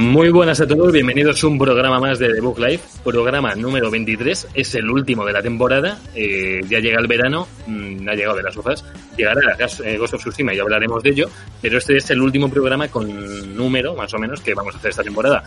Muy buenas a todos, bienvenidos a un programa más de The Book Live, programa número 23, es el último de la temporada, eh, ya llega el verano, mm, ha llegado de las hojas, llegará eh, Ghost of Tsushima y hablaremos de ello, pero este es el último programa con número, más o menos, que vamos a hacer esta temporada.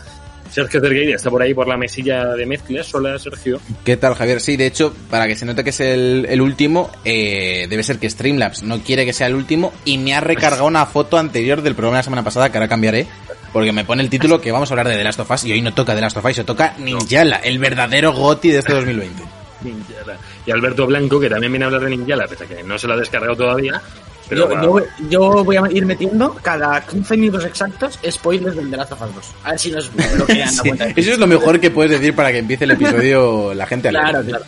Sergio Cergueira está por ahí por la mesilla de mezclas. Hola, Sergio. ¿Qué tal, Javier? Sí, de hecho, para que se note que es el, el último, eh, debe ser que Streamlabs no quiere que sea el último y me ha recargado una foto anterior del programa de la semana pasada que ahora cambiaré porque me pone el título que vamos a hablar de The Last of Us y hoy no toca The Last of Us, se toca Ninjala, el verdadero GOTI de este 2020. Ninjala. Y Alberto Blanco, que también viene a hablar de Ninjala, pese a que no se lo ha descargado todavía. Pero yo, bueno. yo, yo, voy a ir metiendo cada 15 minutos exactos spoilers del The Last of Us 2. A ver si nos bloquean Sí, la cuenta. Eso es lo mejor que puedes decir para que empiece el episodio la gente a leer. Claro, claro.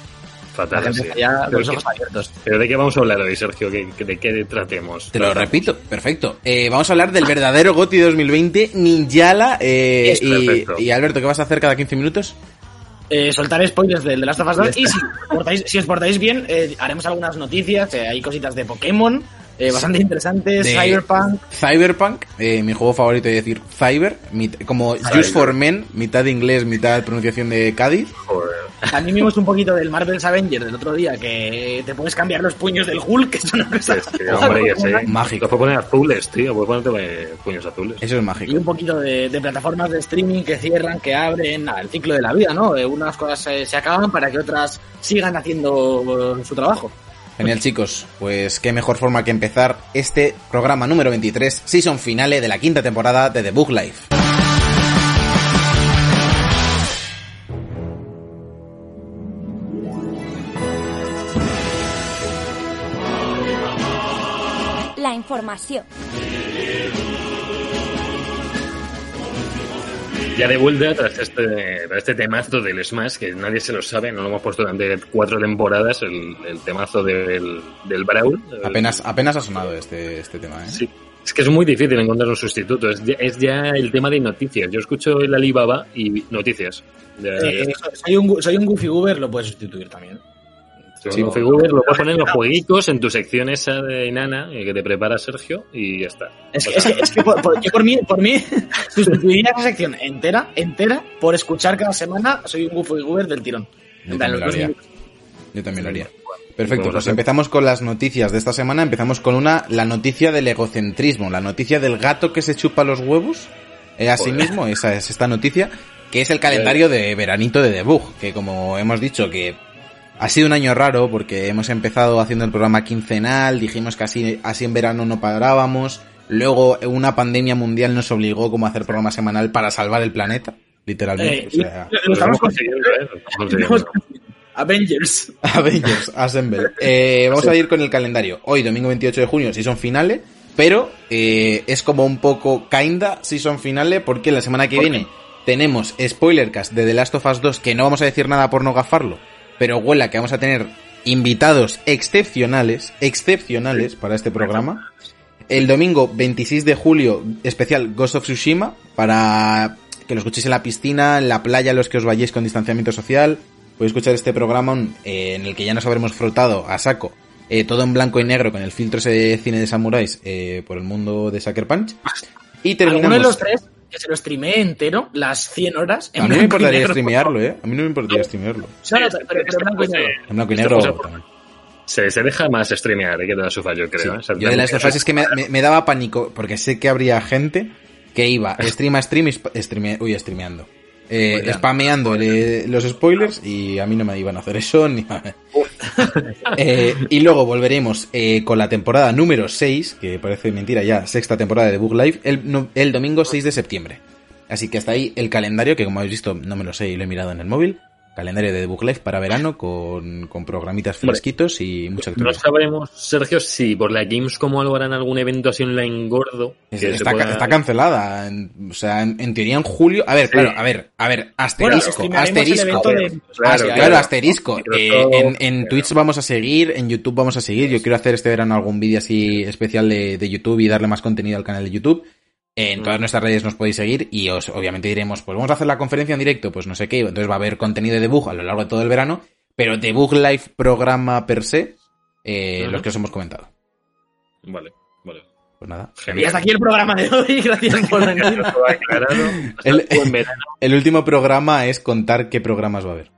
Fatal, La gente sí. está ya con Pero los ¿qué- ojos abiertos. ¿Pero de qué vamos a hablar hoy, Sergio? ¿Qué- qué- ¿De qué tratemos? Te lo repito, perfecto. Eh, vamos a hablar del verdadero GOTI 2020, Ninjala. Eh, Es y, y Alberto, ¿qué vas a hacer cada 15 minutos? Eh, soltar spoilers del The Last of Us 2 y si, portáis- si os portáis bien, eh, haremos algunas noticias. eh, hay cositas de Pokémon eh, bastante interesantes, De- Cyberpunk. Cyberpunk, eh, mi juego favorito es decir Cyber, mit- como Just for Men, mitad inglés, mitad pronunciación de Cádiz. Joder. También vimos un poquito del Marvel's Avengers del otro día, que te puedes cambiar los puños del Hulk, que es una cosa... Es que, hombre, ya sé. Mágico. Puedo poner azules, tío. Puedo ponerte eh, puños azules. Eso es Y mágico. un poquito de, de plataformas de streaming que cierran, que abren, nada, el ciclo de la vida, ¿no? Eh, unas cosas eh, se acaban para que otras sigan haciendo su trabajo. Genial chicos, pues qué mejor forma que empezar este programa número 23, season finale de la quinta temporada de The Book Life. La información. Ya de vuelta tras este, tras este temazo del Smash, que nadie se lo sabe, no lo hemos puesto durante cuatro temporadas, el, el temazo del, del Brawl. Apenas, apenas ha sonado este, este tema, ¿eh? Sí. Es que es muy difícil encontrar un sustituto. Es ya, es ya el tema de noticias. Yo escucho el Alibaba y noticias. Eh, eh, soy, un, soy un Goofy Goober, lo puedes sustituir también. Sí, un figure, lo puedes poner en los jueguitos, en tu sección esa de nana eh, que te prepara Sergio y ya está. Es que, O sea, es que, es que por, por- yo por mí, por mí sustituiría esa sección entera, entera, por escuchar cada semana Soy un Goofy Goober del tirón. Yo En también lo haría. Yo también lo haría. Perfecto, pues empezamos con las noticias de esta semana. Empezamos con una, la noticia del egocentrismo, la noticia del gato que se chupa los huevos. Eh, así mismo, esa es esta noticia, que es el calendario de veranito de debug, que como hemos dicho que ha sido un año raro porque hemos empezado haciendo el programa quincenal, dijimos que así, así en verano no parábamos, luego una pandemia mundial nos obligó como a hacer programa semanal para salvar el planeta, literalmente. Eh, o sea, lo, estamos consiguiendo. ¿eh? Lo estamos consiguiendo. Estamos consiguiendo. Avengers. Avengers Assemble. Eh, vamos a ir con el calendario. Hoy, domingo 28 de junio, season finale. Pero eh, es como un poco kinda season finale porque la semana que viene tenemos spoilercast de The Last of Us 2 que no vamos a decir nada por no gafarlo. Pero huela que vamos a tener invitados excepcionales, excepcionales para este programa. El domingo 26 de julio, especial Ghost of Tsushima, para que lo escuchéis en la piscina, en la playa, los que os vayáis con distanciamiento social. Podéis escuchar este programa eh, en el que ya nos habremos frotado a saco, eh, todo en blanco y negro, con el filtro ese de cine de samuráis eh, por el mundo de Sucker Punch. Y Alguno de terminamos... los tres que se lo streamee entero, las 100 horas. en A mí no me importaría negro. streamearlo, ¿eh? A mí no me importaría streamearlo. No, no, pero, pero blanco y negro. En blanco y Esta negro... cosa, Se, se deja más streamear, ¿eh? que te da su fallo, creo. ¿eh? O sea, Yo de las es que me, me- me daba pánico, porque sé que habría gente que iba stream a stream y streame- uy, streameando. Eh, los spoilers y a mí no me iban a hacer eso ni Eh, y luego volveremos eh, con la temporada número 6 que parece mentira ya sexta temporada de Book Live el, no- el domingo 6 de septiembre. Así que hasta ahí el calendario que como habéis visto no me lo sé y lo he mirado en el móvil calendario de Live para verano con, con programitas fresquitos y mucha No actualidad. sabremos, Sergio, si por la Gamescom o algo harán algún evento así online gordo. Es- que se Está, pueda- está cancelada. en- o sea, en, en teoría en julio. A ver, claro, a ver, a ver, asterisco, asterisco. de- Claro, claro. claro, asterisco. Eh, en, Twitch vamos a seguir, en YouTube vamos a seguir. Yo quiero hacer este verano algún vídeo así especial de, de YouTube y darle más contenido al canal de YouTube. En todas Mm. nuestras redes nos podéis seguir y os obviamente diremos, pues vamos a hacer la conferencia en directo, pues no sé qué. Entonces va a haber contenido de debug a lo largo de todo el verano, pero debug live programa per se, eh, los que os hemos comentado. Vale, vale. Pues nada. Y hasta aquí el programa de hoy. Gracias por venir. El-. El último programa es contar qué programas va a haber.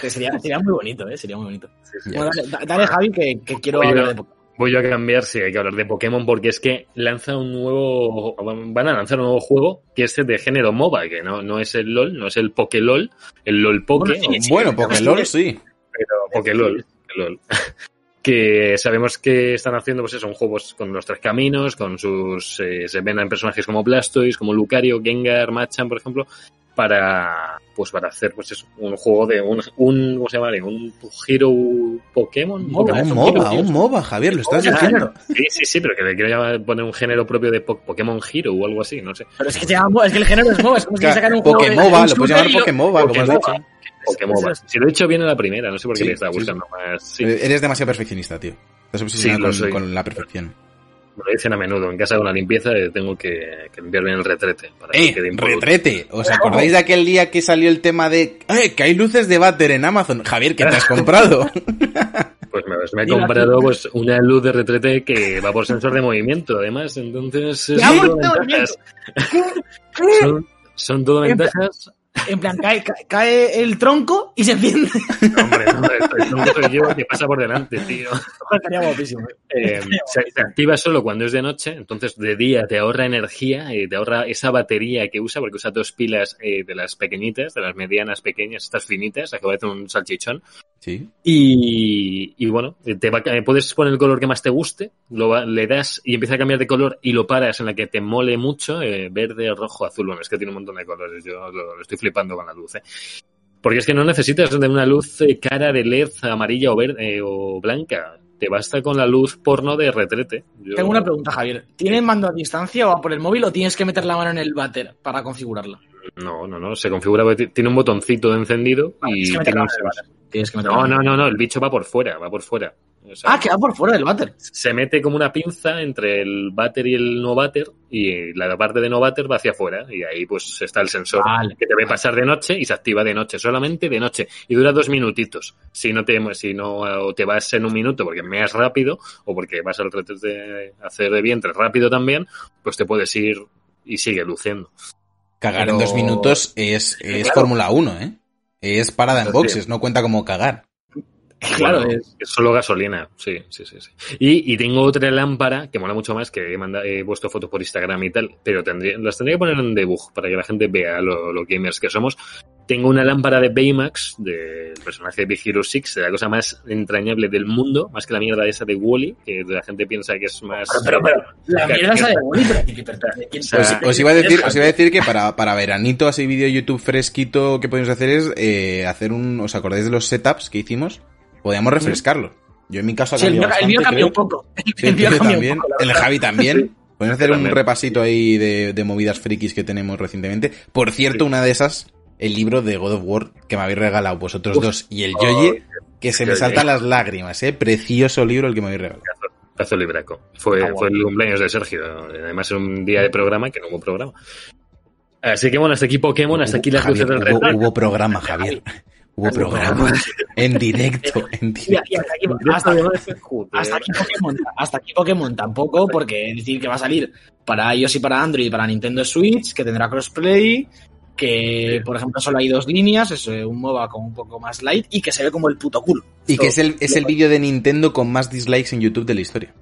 Que Sería, sería muy bonito, ¿eh? Sería muy bonito. Bueno, dale, da- dale, Javi, que, que quiero Oye, hablar de Pokémon. Voy yo a cambiar, sí, hay que hablar de Pokémon porque es que lanza un nuevo, van a lanzar un nuevo juego que es de género MOBA, que no, no es el LOL, no es el PokéLOL, el LOL Poké, Bueno, sí, bueno, sí, Pokélol sí. sí. pero PokéLOL, LOL. Que sabemos que están haciendo, pues eso, un juego pues, con los tres caminos, con sus, eh, se ven en personajes como Blastoise, como Lucario, Gengar, Machamp, por ejemplo, para, pues para hacer, pues eso, un juego de un, un ¿cómo se llama? Un Hero Pokémon. MOBA, un es un MOBA, Hero, un MOBA, Javier, lo estás Ah, diciendo. Sí, sí, sí, pero que le quiero llamar- poner un género propio de po- Pokémon Hero o algo así, no sé. Pero es que, se llama, es que el género es MOBA. Es como si sacan un juego de- Pokémoba, lo puedes llamar Pokémoba, como has Pokémoba. dicho. Pokémon. Si lo he hecho bien en la primera, no sé por qué Sí, le estaba sí, buscando más. Sí, Eh, Eres demasiado perfeccionista, tío. Estás obsesionado con, con la perfección. me lo dicen a menudo. En casa de una limpieza eh, tengo que, que limpiar bien el retrete. Para que ¡Eh! impoluto. ¡Retrete! ¿Os acordáis de aquel día que salió el tema de ¡Eh! que hay luces de váter en Amazon? Javier, ¿qué te has comprado? Pues me, me he comprado pues, una luz de retrete que va por sensor de movimiento, además. Entonces, ¡Ya, son. Son, son todo ventajas. En plan, cae, cae, cae el tronco y se enciende. Hombre, no, esto no soy yo que pasa por delante, tío. Estaría guapísimo. ¿eh? Eh, se, se activa solo cuando es de noche, entonces de día te ahorra energía, eh, te ahorra esa batería que usa, porque usa dos pilas eh, de las pequeñitas, de las medianas pequeñas, estas finitas, acaba de hacer un salchichón. Sí. Y, y bueno, te va, a- puedes poner el color que más te guste, lo le das y empieza a cambiar de color y lo paras en la que te mole mucho, eh, verde, rojo, azul, bueno, es que tiene un montón de colores, yo lo, lo estoy flipando con la luz, eh. Porque es que no necesitas de una luz eh, cara de LED amarilla o verde eh, o blanca. Te basta con la luz porno de retrete. Yo- Tengo una pregunta, Javier. ¿Tiene mando a distancia o va por el móvil o tienes que meter la mano en el váter para configurarla? No, no, no. Se configura, tiene un botoncito de encendido Vale, y tienes que meter tiene la un mano en el váter. Tienes que meter la No, no, no, no. El bicho va por fuera, va por fuera. O sea, Ah, que va por fuera del váter. se mete como una pinza entre el váter y el no váter y la parte de no váter va hacia afuera y ahí pues está el sensor Vale. que te ve pasar de noche y se activa de noche, solamente de noche y dura dos minutitos. Si no te, si no o te vas en un minuto porque meas rápido o porque vas al retrete a hacer de vientre rápido también, pues te puedes ir y sigue luciendo. Cagar Pero- en dos minutos es, es claro. Fórmula 1, ¿eh? Es parada en boxes, no cuenta como cagar. Claro, Bueno, es. es solo gasolina, sí, sí, sí. sí. Y, y tengo otra lámpara que mola mucho más, que he, manda- he puesto fotos por Instagram y tal, pero tendría, las tendría que poner en debug para que la gente vea lo, lo gamers que somos. Tengo una lámpara de Baymax, del personaje de Big Hero 6, de la cosa más entrañable del mundo, más que la mierda esa de Wally, que la gente piensa que es más... Pero, pero, la mierda esa de Wally, pero ¿qué- pero- pero- ¿quién- sea, Os, os iba a decir, os iba a decir que para, para veranito, así vídeo YouTube fresquito, que podemos hacer es eh, hacer un. ¿Os acordáis de los setups que hicimos? Podíamos refrescarlo. Yo en mi caso ha Sí, el mío, el mío cambió un poco. Sí, el el mío también. un poco. El. Javi también. Podemos hacer un repasito ahí de, de movidas frikis que tenemos recientemente. Por cierto, una de esas, el libro de God of War que me habéis regalado vosotros Uf. dos y el Oh, Yoye, que se me saltan las lágrimas, eh. Precioso libro el que me habéis regalado. Pedazo libraco. Fue, Ah, fue el cumpleaños de Sergio. Además, era un día de programa que no hubo programa. Así que bueno, hasta aquí Pokémon, hasta aquí las luces del hubo, hubo programa, Javier. Hubo programa. En directo, en directo. y hasta aquí, hasta, hasta aquí Pokémon, hasta aquí Pokémon tampoco, porque decir que va a salir para iOS y para Android y para Nintendo Switch, que tendrá crossplay, que por ejemplo solo hay dos líneas, es eh, un MOBA con un poco más light y que se ve como el puto culo. Y que es el, es el vídeo de Nintendo con más dislikes en YouTube de la historia.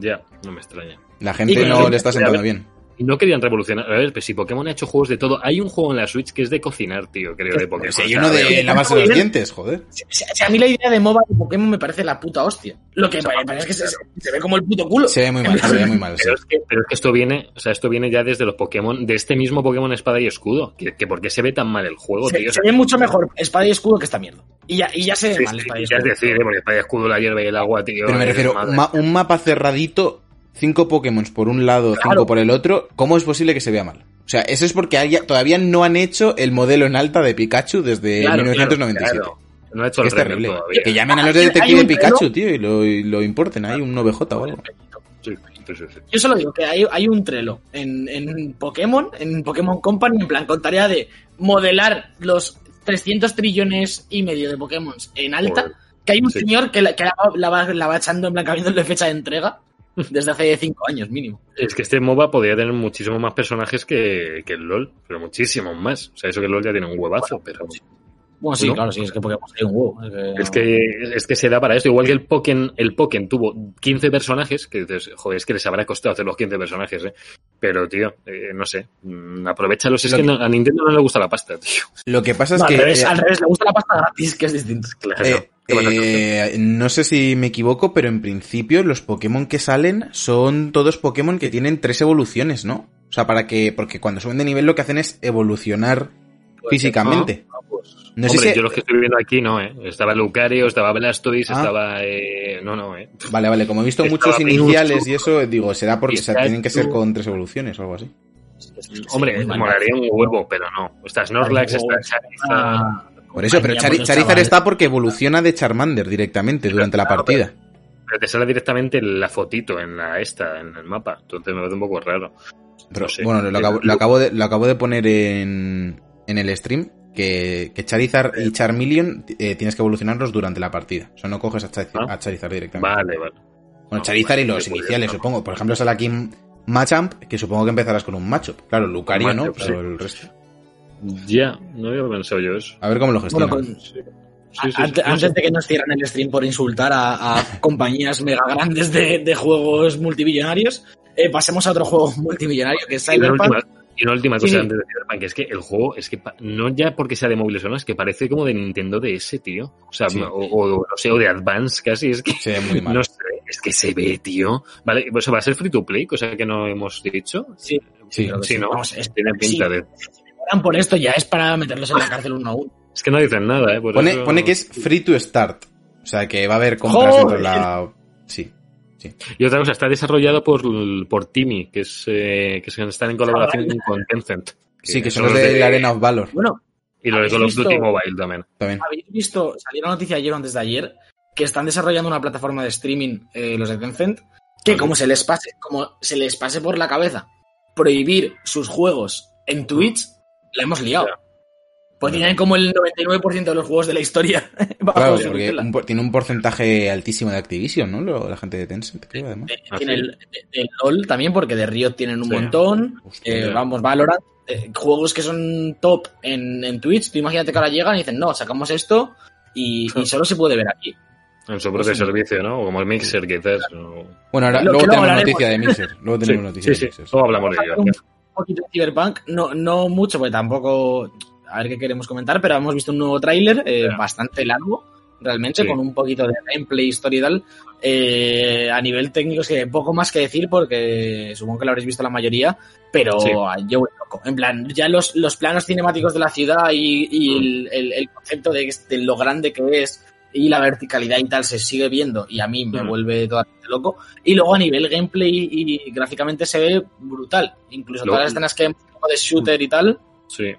Ya, no me extraña. La gente no le está sentando bien. Y no querían revolucionar. A ver, pues si Pokémon ha hecho juegos de todo. Hay un juego en la Switch que es de cocinar, tío, creo, de Pokémon. Hay O sea, uno de- de lavarse los dientes, joder. A mí la idea de MOBA de Pokémon me parece la puta hostia. Lo que me parece es que se, se ve como el puto culo. Se ve muy mal, se ve muy mal. sí. Pero es, que, pero es que esto viene, o sea, esto viene ya desde los Pokémon, de este mismo Pokémon Espada y Escudo. Que, que ¿Por qué se ve tan mal el juego, Se, tío? se ve mucho mejor espada y escudo que esta mierda. Y ya, y ya se ve Sí, mal espada y ya es escudo. decir, ¿eh? porque Espada y Escudo, la hierba y el agua, tío. Pero me refiero, un mapa cerradito, cinco Pokémon por un lado, cinco Claro. por el otro, ¿cómo es posible que se vea mal? O sea, eso es porque haya- todavía no han hecho el modelo en alta de Pikachu desde Claro, 1997. Claro, no ha hecho Que el es terrible. todavía. Que llamen a los Hay- hay detectives de Pikachu, tío, y lo, y lo importen ahí, un 9J o algo. Yo solo digo que hay, hay un trelo en, en Pokémon, en Pokémon Company, en plan, con tarea de modelar los 300 trillones y medio de Pokémon en alta. Joder. Que hay un Sí. señor que, la, que la va, la va- la va echando en plan, cambiándole fecha de entrega desde hace 5 años mínimo. Es que este MOBA podría tener muchísimos más personajes que, que el LOL, pero muchísimos más. O sea, eso que el LOL ya tiene un huevazo, pero Bueno, sí, ¿No? claro, sí, es que Pokémon hay un huevo. Es que, es que, es que se da para eso. Igual que el Pokémon, el Pokémon tuvo 15 personajes, que dices, joder, es que les habrá costado hacer los 15 personajes, ¿eh? Pero, tío, eh, no sé, mm, aprovechalos. Es que a Nintendo no le gusta la pasta, tío. Lo que pasa es No, que... al, revés, eh, al revés, le gusta la pasta gratis, que es distinto. Claro. Eh. Eh, no sé si me equivoco, pero en principio los Pokémon que salen son todos Pokémon que tienen tres evoluciones, ¿no? O sea, para que, porque cuando suben de nivel lo que hacen es evolucionar físicamente. Ah, pues, No sé si- yo los que estoy viendo aquí no, ¿eh? Estaba Lucario, estaba Blastoise, Ah. estaba... Eh... No, no, ¿eh? Vale, vale, como he visto Estaba muchos iniciales y eso, digo, será porque o sea, Pikachu. tienen que ser con tres evoluciones o algo así. Hombre, Sí, molaría un huevo, pero no. Está Snorlax, está Charizard... Ah, Por eso, pero Charizard está porque evoluciona de Charmander directamente durante la partida. Pero te sale directamente la fotito en la esta, en el mapa. Entonces me parece un poco raro. Pero No sé. bueno, lo acabo, lo acabo de, lo acabo de poner en, en el stream. Que, que Charizard y Charmeleon eh, tienes que evolucionarlos durante la partida. O sea, no coges a, Char- Ah. a Charizard directamente. Vale, vale. Bueno, No, Charizard y los iniciales, supongo. Por ejemplo, sale aquí Machamp, que supongo que empezarás con un Machop. Claro, Lucario no, pero sí. el resto. Ya, no había pensado yo eso. A ver cómo lo gestionan. Bueno, con- Sí. Sí, sí, sí. Ante- No antes de que nos cierren el stream por insultar a, a compañías mega grandes de, de juegos multimillonarios, eh, pasemos a otro juego multimillonario que es Y una Cyberpunk. última, y una última cosa sí. antes de Cyberpunk, es que el juego, es que no ya porque sea de móviles o no, es que parece como de Nintendo DS, tío. O sea, Sí. o, o, no sé, o de Advance casi, es que Se ve muy mal. no sé, es que se ve, tío. Vale, pues va a ser free to play, cosa que no hemos dicho. Sí, Sí. que Sí, ¿no? Vamos, es, Tiene pinta sí, de... cobran por esto ya es para meterlos en la cárcel uno a uno. Es que no dicen nada, ¿eh? Por Pone, eso- pone que es free to start. O sea, que va a haber compras ¡Joder! dentro de la... Sí. Y otra cosa, está desarrollado por, por Timmy, que es eh, que están en colaboración con Tencent. Sí, que son los de la Arena of Valor Bueno, Y los de Call of ¿Habéis Duty visto? Mobile también. también. habéis visto, salió la noticia ayer o antes de ayer, que están desarrollando una plataforma de streaming, eh, los de Tencent, que como se les pase, como se les pase por la cabeza prohibir sus juegos en Twitch, la hemos liado. Ya. Pues tienen como el 99% de los juegos de la historia. Claro, porque un tiene un porcentaje altísimo de Activision, ¿no? Lo- la gente de Tencent, creo, además. Ah, tiene sí. el, de- de LOL también, porque de Riot tienen un Sí. montón. Eh, vamos, Valorant. eh, juegos que son top en, en Twitch. Tú imagínate que ahora llegan y dicen, no, sacamos esto y, y solo se puede ver aquí. En su propio Sí. servicio, ¿no? Como el Mixer, quizás. o- Bueno, ahora, luego tenemos noticia de Mixer. Luego tenemos Sí, noticia sí, de sí. Mixer. Luego hablamos de ello. Poquito de Cyberpunk, no, no mucho, porque tampoco. A ver qué queremos comentar, pero hemos visto un nuevo tráiler eh, bastante largo, realmente, Sí. con un poquito de gameplay, historia y tal. Eh, a nivel técnico, es que poco más que decir, porque supongo que lo habréis visto la mayoría, pero Sí. yo voy loco. En plan, ya los, los planos cinemáticos de la ciudad y, y el, el- el concepto de, de lo grande que es y la verticalidad y tal se sigue viendo y a mí me Mm. vuelve totalmente loco. Y luego a nivel gameplay y gráficamente se ve brutal. Incluso Lo- todas las escenas que hemos de shooter y tal. Sí.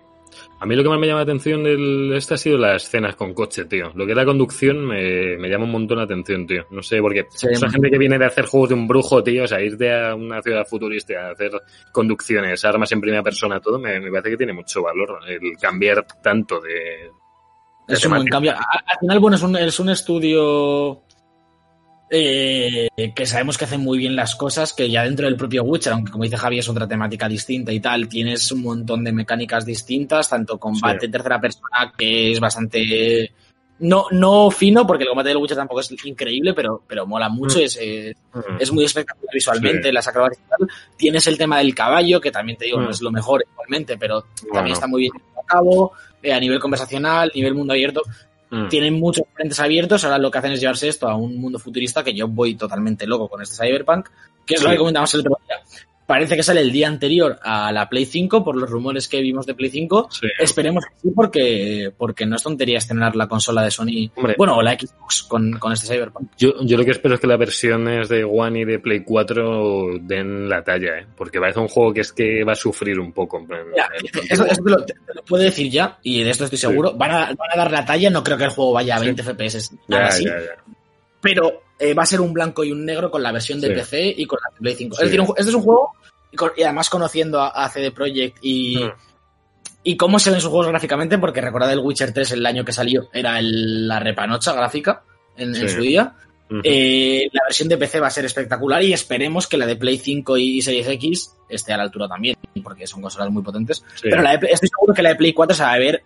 A mí lo que más me llama la atención del este ha sido las escenas con coche, tío. Lo que es la conducción me, me llama un montón la atención, tío. No sé, porque Sí. esa gente que viene de hacer juegos de un brujo, tío, o sea, irte a una ciudad futurista a hacer conducciones, armas en primera persona, todo, me, me parece que tiene mucho valor el cambiar tanto de... Es un buen cambio. Al final, bueno, es un, es un estudio eh, que sabemos que hace muy bien las cosas, que ya dentro del propio Witcher, aunque como dice Javi es otra temática distinta y tal, tienes un montón de mecánicas distintas, tanto combate Sí. en tercera persona, que es bastante no, no fino, porque el combate del Witcher tampoco es increíble, pero, pero mola mucho, es, es, es muy espectacular visualmente, Sí. las acrobacias y tal. Tienes el tema del caballo, que también te digo, no Mm. es lo mejor igualmente, pero Bueno. también está muy bien a cabo, eh, a nivel conversacional, nivel mundo abierto. Mm. Tienen muchos frentes abiertos, ahora lo que hacen es llevarse esto a un mundo futurista que yo voy totalmente loco con este Cyberpunk, que es lo que comentamos el otro día. Parece que sale el día anterior a la Play 5, por los rumores que vimos de Play 5. Sí. Esperemos que sí, porque, porque no es tontería estrenar la consola de Sony, Hombre. bueno, o la Xbox con, con este Cyberpunk. Yo, yo lo que espero es que las versiones de One y de Play 4 den la talla, ¿eh? porque parece un juego que es que va a sufrir un poco. el- esto, esto te, lo, te lo puedo decir ya, y de esto estoy Sí. seguro. Van, a, van a dar la talla, no creo que el juego vaya a Sí. 20 FPS, Ya, nada así, ya, ya. pero eh, va a ser un blanco y un negro con la versión de Sí. PC y con la de Play 5. Sí. Es decir, un este es un juego, y, con- y además conociendo a, a CD Projekt y, Mm. y cómo se ven sus juegos gráficamente, porque recordad el Witcher 3 el año que salió, era el- la repanocha gráfica en, su día. Eh, la versión de PC va a ser espectacular y esperemos que la de Play 5 y Series X esté a la altura también, porque son consolas muy potentes. Pero la de estoy seguro que la de Play 4 se va a ver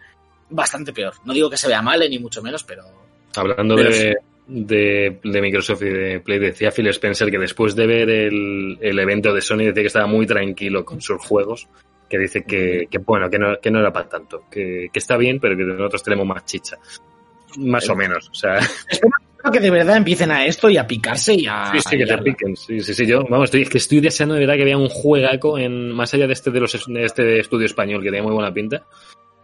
bastante peor. No digo que se vea mal, eh, ni mucho menos, pero... Hablando Pero de, de, de Microsoft y de Play, decía Phil Spencer que después de ver el, el evento de Sony decía que estaba muy tranquilo con sus juegos, que dice que, que bueno, que no, que no era para tanto, que, que está bien, pero que nosotros tenemos más chicha. Más o menos, o sea, Espero que de verdad empiecen a esto y a picarse y a... sí, sí, que te piquen, sí, sí, sí, yo, vamos, estoy, es que estoy deseando de verdad que vea un juegaco en, más allá de este de los de este estudio español que tiene muy buena pinta,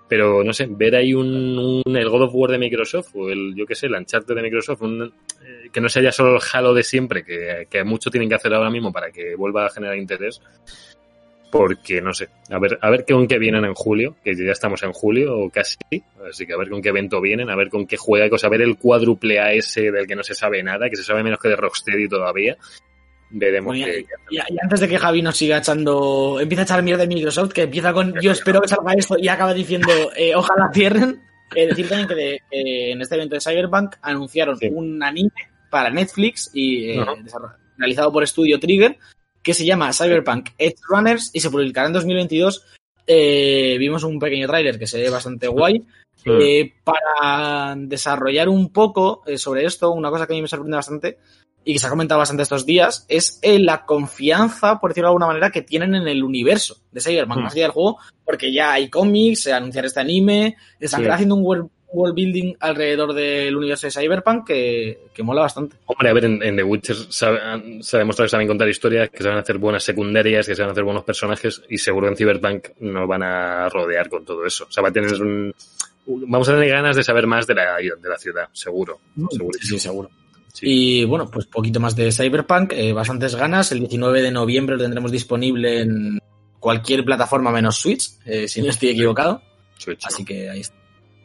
pero no sé, ver ahí un, un- el God of War de Microsoft o el, yo qué sé, el Uncharted de Microsoft, un, eh, que no sea ya solo el Halo de siempre, que, que mucho tienen que hacer ahora mismo para que vuelva a generar interés. Porque no sé, a ver, a ver con qué vienen en julio, que ya estamos en julio o casi, así que a ver con qué evento vienen, a ver con qué juega, a ver el cuádruple AS del que no se sabe nada, que se sabe menos que de Rocksteady todavía. Bueno, qué- y, y antes de que Javi nos siga echando, empieza a echar mierda de Microsoft, que empieza con yo espero que salga esto y acaba diciendo eh, ojalá cierren. Eh, decir también que, de- que en este evento de Cyberpunk anunciaron Sí. un anime para Netflix y eh, realizado por Studio Trigger que se llama Cyberpunk Edge Runners y se publicará en 2022. Eh, vimos un pequeño tráiler que se ve bastante guay. Eh, para desarrollar un poco sobre esto, una cosa que a mí me sorprende bastante y que se ha comentado bastante estos días es eh, la confianza, por decirlo de alguna manera, que tienen en el universo de Cyberpunk, Mm. más allá del juego, porque ya hay cómics, se anunciar este anime, están Sí. haciendo un world, world building alrededor del universo de Cyberpunk que, que mola bastante. Hombre, a ver, en, en The Witcher sabe- se ha demostrado que saben contar historias, que saben hacer buenas secundarias, que saben hacer buenos personajes, y seguro en Cyberpunk nos van a rodear con todo eso. O sea, va a tener un, vamos a tener ganas de saber más de la, de la ciudad, seguro. Segurísimo. Sí, seguro. Sí. Y bueno, pues poquito más de Cyberpunk, eh, bastantes ganas. El 19 de noviembre lo tendremos disponible en cualquier plataforma menos Switch, eh, si no estoy equivocado. Switch, ¿no? Así que ahí está.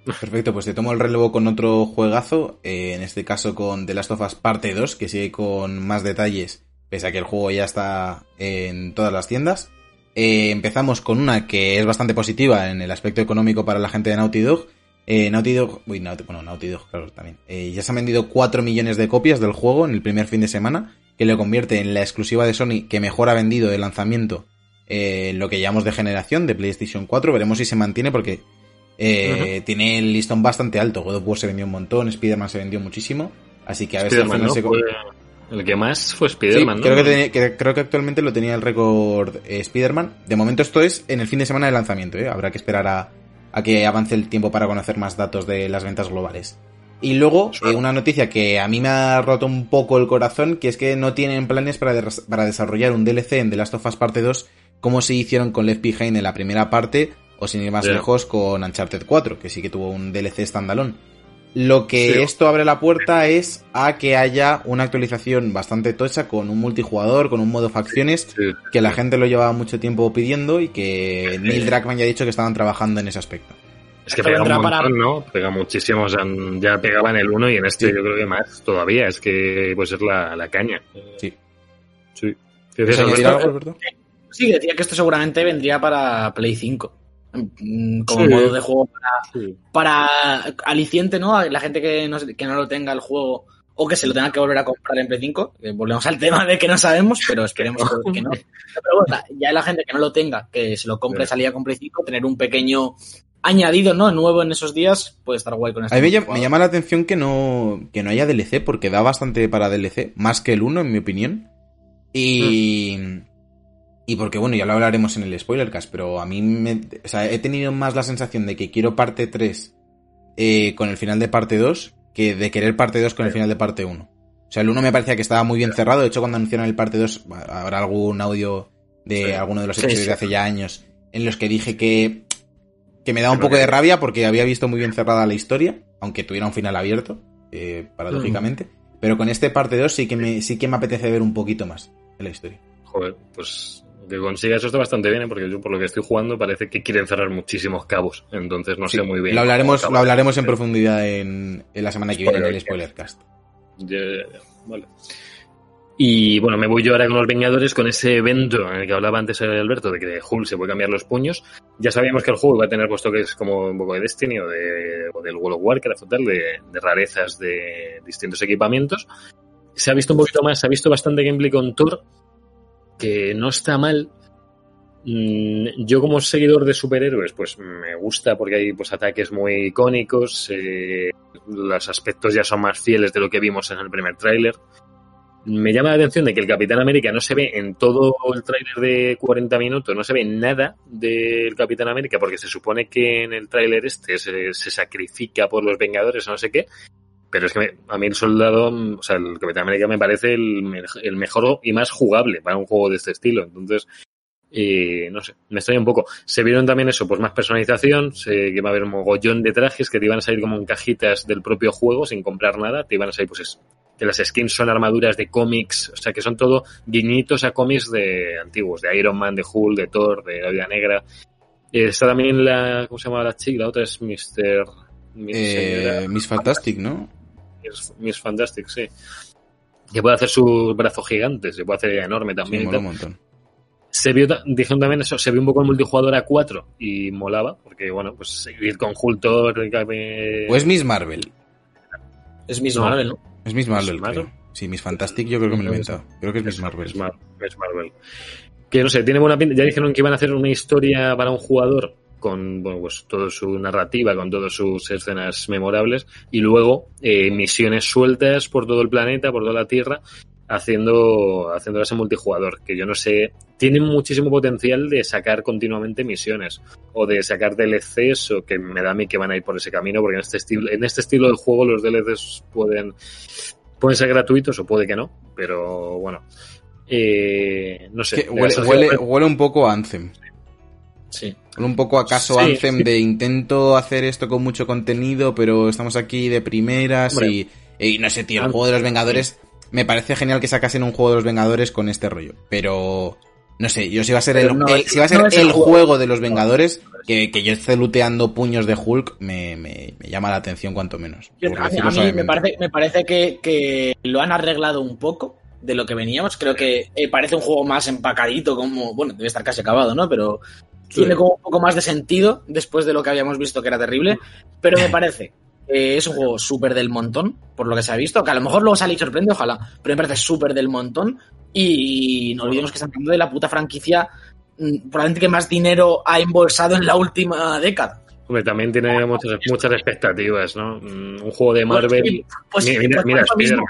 Perfecto, pues te tomo el relevo con otro juegazo, eh, en este caso con The Last of Us Parte 2, que sigue con más detalles, pese a que el juego ya está en todas las tiendas. Eh, empezamos con una que es bastante positiva en el aspecto económico para la gente de Naughty Dog. Eh, Naughty Dog, uy, Naughty, bueno, Naughty Dog, claro, también. Eh, ya se han vendido 4 millones de copias del juego en el primer fin de semana, que lo convierte en la exclusiva de Sony que mejor ha vendido de lanzamiento eh, lo que llamamos de generación de PlayStation 4. Veremos si se mantiene porque eh, tiene el listón bastante alto. God of War se vendió un montón, Spider-Man se vendió muchísimo. Así que a final ¿no? se... Fue- el que más fue Sí, Spider-Man, ¿no? creo, que tenía- que- creo que actualmente lo tenía el récord eh, Spider-Man. De momento esto es en el fin de semana de lanzamiento, ¿eh? Habrá que esperar a, a que avance el tiempo para conocer más datos de las ventas globales. Y luego, eh, una noticia que a mí me ha roto un poco el corazón, que es que no tienen planes para, para desarrollar un DLC en The Last of Us Parte 2 como se hicieron con Left Behind en la primera parte, o sin ir más lejos con Uncharted 4, que sí que tuvo un DLC standalone. Lo que Sí. esto abre la puerta es a que haya una actualización bastante tocha con un multijugador, con un modo facciones, Sí. que la gente lo llevaba mucho tiempo pidiendo y que Neil Druckmann ya ha dicho que estaban trabajando en ese aspecto. Es que pega un para- montón, ¿no? Pega muchísimo, o sea, ya pegaba en el 1 y en este Sí. yo creo que más todavía, es que pues es la, la caña. Sí. Sí. ¿Quieres Dices, añadir Alberto? algo, Alberto? Sí, decía que esto seguramente vendría para Play 5. Mm, Como Sí. modo de juego para, Sí. para aliciente, ¿no? A la gente que no, que no lo tenga el juego o que se lo tenga que volver a comprar en Play 5. Eh, volvemos al tema de que no sabemos, pero esperemos que- no. Pero bueno, ya la gente que no lo tenga, que se lo compre Sí. salida con Play 5, tener un pequeño añadido, ¿no? Nuevo en esos días, puede estar guay con esto. A mí me, llama, me llama la atención que no, que no haya DLC, porque da bastante para DLC, más que el 1, en mi opinión. Y. Y porque, bueno, ya lo hablaremos en el spoilercast, pero a mí me. O sea, he tenido más la sensación de que quiero parte 3 eh, con el final de parte 2 que de querer parte 2 con el final de parte 1. O sea, el 1 me parecía que estaba muy bien cerrado. De hecho, cuando anunciaron el parte 2, habrá algún audio de Sí. alguno de los episodios sí. de hace ya años en los que dije que, que me daba un poco de rabia porque había visto muy bien cerrada la historia, aunque tuviera un final abierto, eh, paradójicamente. Pero con este parte 2 sí que me, sí que me apetece ver un poquito más de la historia. Joder, pues que consiga eso está bastante bien, ¿eh? porque yo por lo que estoy jugando parece que quieren cerrar muchísimos cabos. Entonces no Sí, sé muy bien. Lo hablaremos, lo hablaremos en profundidad en, en la semana que viene en el Spoiler. spoilercast. Ya, ya, ya, Vale. Y bueno, me voy yo ahora con los Vengadores, con ese evento en el que hablaba antes Alberto, de que Hulk se puede cambiar los puños. Ya sabíamos que el juego iba a tener puesto que es como un poco de Destiny o, de, o del World of Warcraft o tal, de, de rarezas de distintos equipamientos. Se ha visto un poquito más, se ha visto bastante gameplay con Thor, que no está mal. Mm, Yo como seguidor de superhéroes, pues me gusta porque hay pues ataques muy icónicos, eh, los aspectos ya son más fieles de lo que vimos en el primer tráiler. Me llama la atención de que el Capitán América no se ve en todo el tráiler de 40 minutos, no se ve nada del Capitán América porque se supone que en el tráiler este se, se sacrifica por los Vengadores no sé qué. Pero es que a mí el soldado, mm, o sea, el Capitán América me parece el, el mejor y más jugable para un juego de este estilo. Entonces, eh, no sé, me extraña un poco. Se vieron también eso, pues más personalización, se, que va a haber mogollón de trajes que te iban a salir como en cajitas del propio juego sin comprar nada, te iban a salir pues es- que las skins son armaduras de cómics, o sea que son todo guiñitos a cómics de antiguos, de Iron Man, de Hulk, de Thor, de la Vida Negra. Eh, está también la, ¿cómo se llama la chica? La otra es Mr. Eh, Miss Fantastic, ¿no? Miss, Miss Fantastic, sí. Que puede hacer sus brazos gigantes, se puede hacer enorme Sí, también. y mola un montón. Se vio, dijeron también eso, se vio un poco el multijugador a 4 y molaba, porque bueno, pues ir con O es Miss Marvel. Es Miss No. Marvel, ¿no? Es Miss Marvel, Marvel? creo. Sí, Miss Fantastic yo creo que me lo he inventado. Creo que es Miss Marvel. Es, Mar- es Marvel. Que no sé, tiene buena pinta. Ya dijeron que iban a hacer una historia para un jugador con bueno, pues toda su narrativa, con todas sus escenas memorables y luego eh, misiones sueltas por todo el planeta, por toda la Tierra, haciendo haciéndolas en multijugador, que yo no sé, tienen muchísimo potencial de sacar continuamente misiones o de sacar DLCs o que me da a mí que van a ir por ese camino, porque en este estilo, en este estilo de juego los DLCs pueden pueden ser gratuitos o puede que no, pero bueno. Eh, no sé. Huele, huele un poco a Anthem. Sí. Un poco a caso Sí, Anthem sí. de intento hacer esto con mucho contenido, pero estamos aquí de primeras y, y no sé, tío, el juego de los Vengadores. Me parece genial que sacasen un juego de los Vengadores con este rollo, pero no sé, yo si va a ser, el, no el- es- si va a ser no el el juego. juego de los Vengadores, que, que yo esté looteando puños de Hulk, me, me- me llama la atención cuanto menos. Yo- a mí, decirlo a mí me parece, me parece que, que lo han arreglado un poco de lo que veníamos. Creo que eh, parece un juego más empacadito, como, bueno, debe estar casi acabado, ¿no? Pero tiene como un poco más de sentido después de lo que habíamos visto que era terrible. Pero me parece que es un juego súper del montón, por lo que se ha visto, que a lo mejor luego sale y sorprende, ojalá, pero me parece súper del montón. Y no olvidemos que estamos hablando de la puta franquicia mm, probablemente que más dinero ha embolsado en la última década. Hombre, también tiene muchas, muchas expectativas, ¿no? Mm, Un juego de Marvel. Pues, pues, mira, mira, pues eso mismo,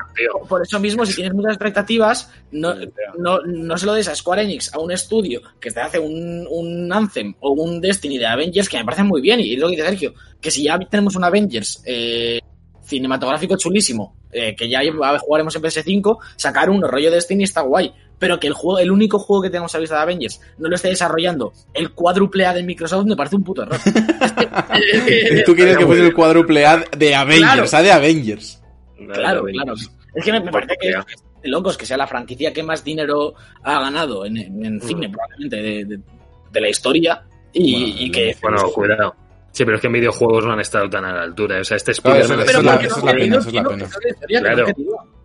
por eso mismo, si tienes muchas expectativas, no, no, no se lo des a Square Enix, a un estudio que te hace un, un Anthem o un Destiny de Avengers que me parece muy bien. Y es lo que dice Sergio, que si ya tenemos un Avengers eh, cinematográfico chulísimo, eh, que ya jugaremos en PS5, sacar un rollo Destiny está guay. Pero que el juego, el único juego que tenemos a vista de Avengers no lo esté desarrollando el cuádruple A de Microsoft me parece un puto error. Tú quieres que fuese el cuádruple A de Avengers, Claro. A de Avengers. Claro, claro. Es que me, me parece que de locos que sea la franquicia que más dinero ha ganado en, en- en cine, Mm. probablemente, de, de- de la historia. Y, Bueno, y que. Bueno, cuidado. Sí, pero es que en videojuegos no han estado tan a la altura. O sea, este Claro, eso es eso es no, la pena, eso es la pena. Claro.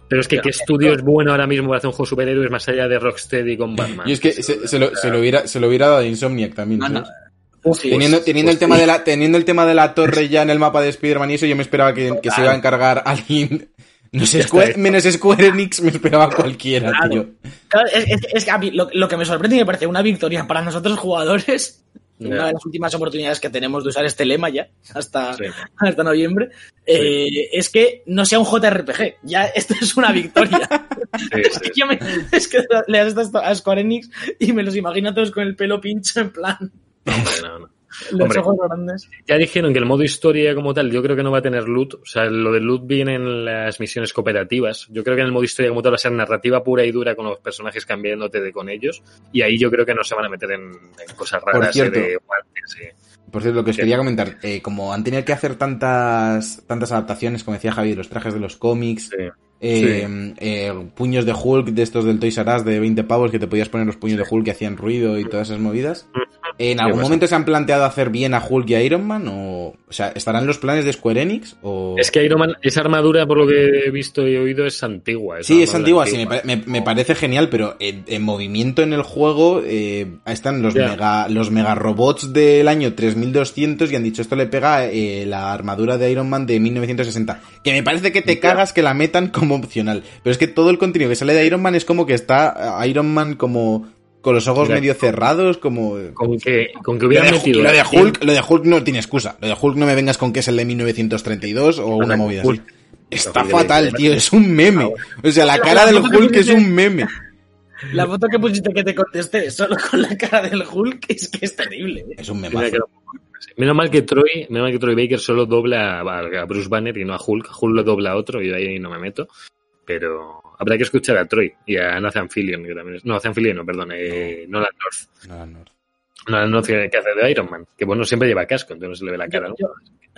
Pero es que ¿qué estudio es bueno ahora mismo para hacer un juego de superhéroes más allá de Rocksteady con Batman? Y es que se, se lo, se lo hubiera, se lo hubiera dado a Insomniac también. Ah, no. ¿sabes? Uf, sí, Teniendo, pues- teniendo el tema de la, teniendo el tema de la torre ya en el mapa de Spider-Man y eso, yo me esperaba que, que se iba a encargar alguien. No Square- menos Square Enix me esperaba cualquiera, Claro. tío. Claro, es, es- es que a mí lo, lo que me sorprende y me parece una victoria para nosotros jugadores una de las últimas oportunidades que tenemos de usar este lema ya, hasta, Sí. hasta noviembre, eh, es que no sea un JRPG. Ya esto es una victoria. Sí, es, sí, que yo me- es que le das esto a Square Enix y me los imagino a todos con el pelo pincho en plan, Hombre, no, no. Los Hombre. ojos grandes. Ya dijeron que el modo historia como tal, yo creo que no va a tener loot. O sea, lo del loot viene en las misiones cooperativas. Yo creo que en el modo historia como tal va a ser narrativa pura y dura con los personajes cambiándote de con ellos. Y ahí yo creo que no se van a meter en, en cosas raras eh, cierto. de guantes. Por cierto, lo que os quería comentar, eh, como han tenido que hacer tantas, tantas adaptaciones, como decía Javier, los trajes de los cómics, Sí. Eh, eh, puños de Hulk de estos del Toys R Us de 20 pavos que te podías poner los puños de Hulk que hacían ruido y todas esas movidas. ¿En algún momento se han planteado hacer bien a Hulk y a Iron Man? O, o sea, ¿estarán los planes de Square Enix? O... Es que Iron Man, esa armadura, por lo que he visto y oído, es antigua. Sí, es antigua, sí, me, me- me parece genial, pero en, en movimiento en el juego eh, están los mega los mega robots del año 3200 y han dicho esto le pega eh, la armadura de Iron Man de 1960. Que me parece que te Ya. cagas que la metan como opcional. Pero es que todo el contenido que sale de Iron Man es como que está eh, Iron Man como con los ojos Mira. medio cerrados, como... Con que, con que Lo hubieran de, metido. lo de Hulk, lo de Hulk no tiene excusa. Lo de Hulk no me vengas con que es el de 1932 o una movida así. Está Hulk fatal, tío. Es un meme. O sea, la cara del Hulk es un meme. La foto que pusiste que te contesté solo con la cara del Hulk es que es terrible. ¿eh? Es un no- Menos mal que Troy, menos mal que Troy Baker solo dobla a, a Bruce Banner y no a Hulk. Hulk lo dobla a otro y yo ahí no me meto. Pero habrá que escuchar a Troy y a Nathan Fillion, que también es, no, Nathan Fillion, no, perdón, eh, Nolan North. No, no. Nolan North que, que hace de Iron Man, que bueno, siempre lleva casco, entonces no se le ve la cara, ¿no? Yo,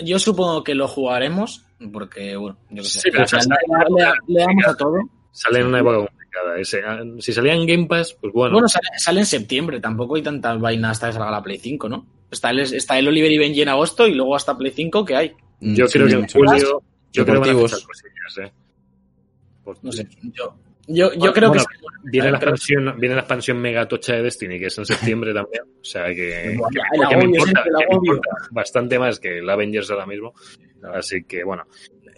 yo supongo que lo jugaremos porque, bueno, yo qué sé. Sí, pero O sea, o sea, le, le- le damos a todo. Sale en una época complicada. Ese, ah, si salía en Game Pass, pues bueno. Bueno, sale, sale en septiembre, tampoco hay tantas vainas hasta que salga la Play 5, ¿no? Está el, está el Oliver y Benji en agosto y luego hasta Play 5 que hay. yo Mm, Sí, creo que en julio, yo creo que van a cosillas, eh. Por- No sé, yo, yo, yo Bueno, creo bueno, que... Viene la, expansión, viene la expansión mega tocha de Destiny, que es en septiembre también. O sea que, me, que importa bastante más que el Avengers ahora mismo. Así que bueno,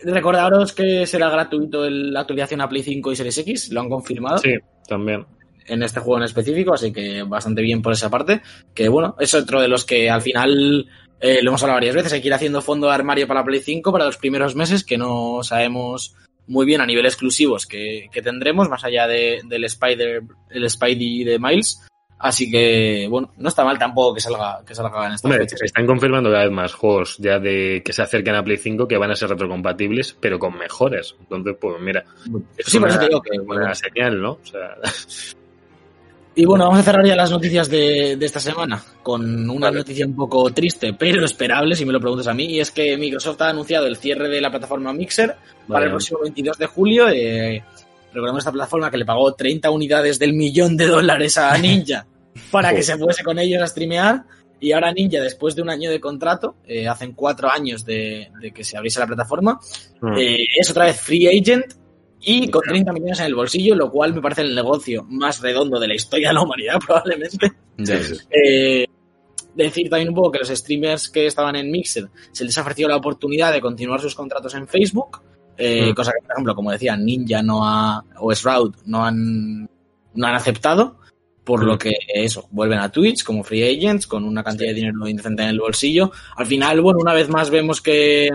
Recordaros que será gratuito el- la actualización a Play 5 y Series X, lo han confirmado. sí, también. En este juego en específico, así que bastante bien por esa parte. Que bueno, es otro de los que al final eh, lo hemos hablado varias veces, hay que ir haciendo fondo de armario para Play 5 para los primeros meses, que no sabemos muy bien a nivel exclusivos que, que tendremos, más allá de- del Spider, el Spidey de Miles. Así que, bueno, no está mal tampoco que salga, que salga en estas Hombre, fechas. se están confirmando cada vez más juegos ya de que se acercan a Play 5 que van a ser retrocompatibles, pero con mejoras. Entonces, pues mira, es Sí, una, eso te digo que, una bueno. señal, ¿no? O sea, Y bueno, vamos a cerrar ya las noticias de, de esta semana con una Vale. noticia un poco triste, pero esperable, si me lo preguntas a mí, y es que Microsoft ha anunciado el cierre de la plataforma Mixer para el próximo 22 de julio. Eh, recordemos esta plataforma que le pagó 30 unidades del millón de dólares a Ninja para que se fuese con ellos a streamear. Y ahora Ninja, después de un año de contrato, eh, hacen cuatro años de, de que se abriese la plataforma, Mm. eh, es otra vez free agent y con 30 millones en el bolsillo, lo cual me parece el negocio más redondo de la historia de la humanidad, probablemente. Eh, decir también un poco que los streamers que estaban en Mixer se les ha ofrecido la oportunidad de continuar sus contratos en Facebook, eh, Mm. cosa que, por ejemplo, como decía, Ninja no ha, o Shroud no han, no han aceptado, por Mm. lo que eso, vuelven a Twitch como free agents con una cantidad de dinero indecente en el bolsillo. Al final, bueno, una vez más vemos que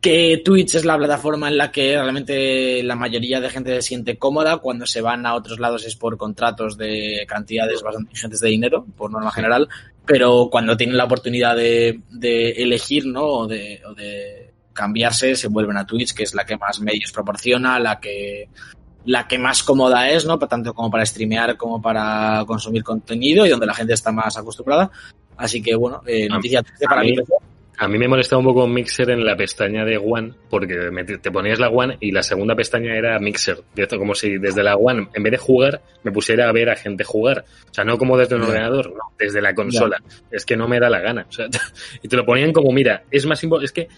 que Twitch es la plataforma en la que realmente la mayoría de gente se siente cómoda. Cuando se van a otros lados es por contratos de cantidades bastante ingentes de dinero, por norma general. Pero cuando tienen la oportunidad de, de elegir, ¿no? O de, o de cambiarse, se vuelven a Twitch, que es la que más medios proporciona, la que la que más cómoda es, ¿no? Tanto como para streamear como para consumir contenido y donde la gente está más acostumbrada. Así que, bueno, eh, noticia triste para mí- Microsoft. A mí me molestaba un poco Mixer en la pestaña de One, porque te ponías la One y la segunda pestaña era Mixer. Como si desde la One, en vez de jugar, me pusiera a ver a gente jugar. O sea, no como desde un ordenador, no, desde la consola. Es que no me da la gana. O sea, y te lo ponían como, mira, es más es que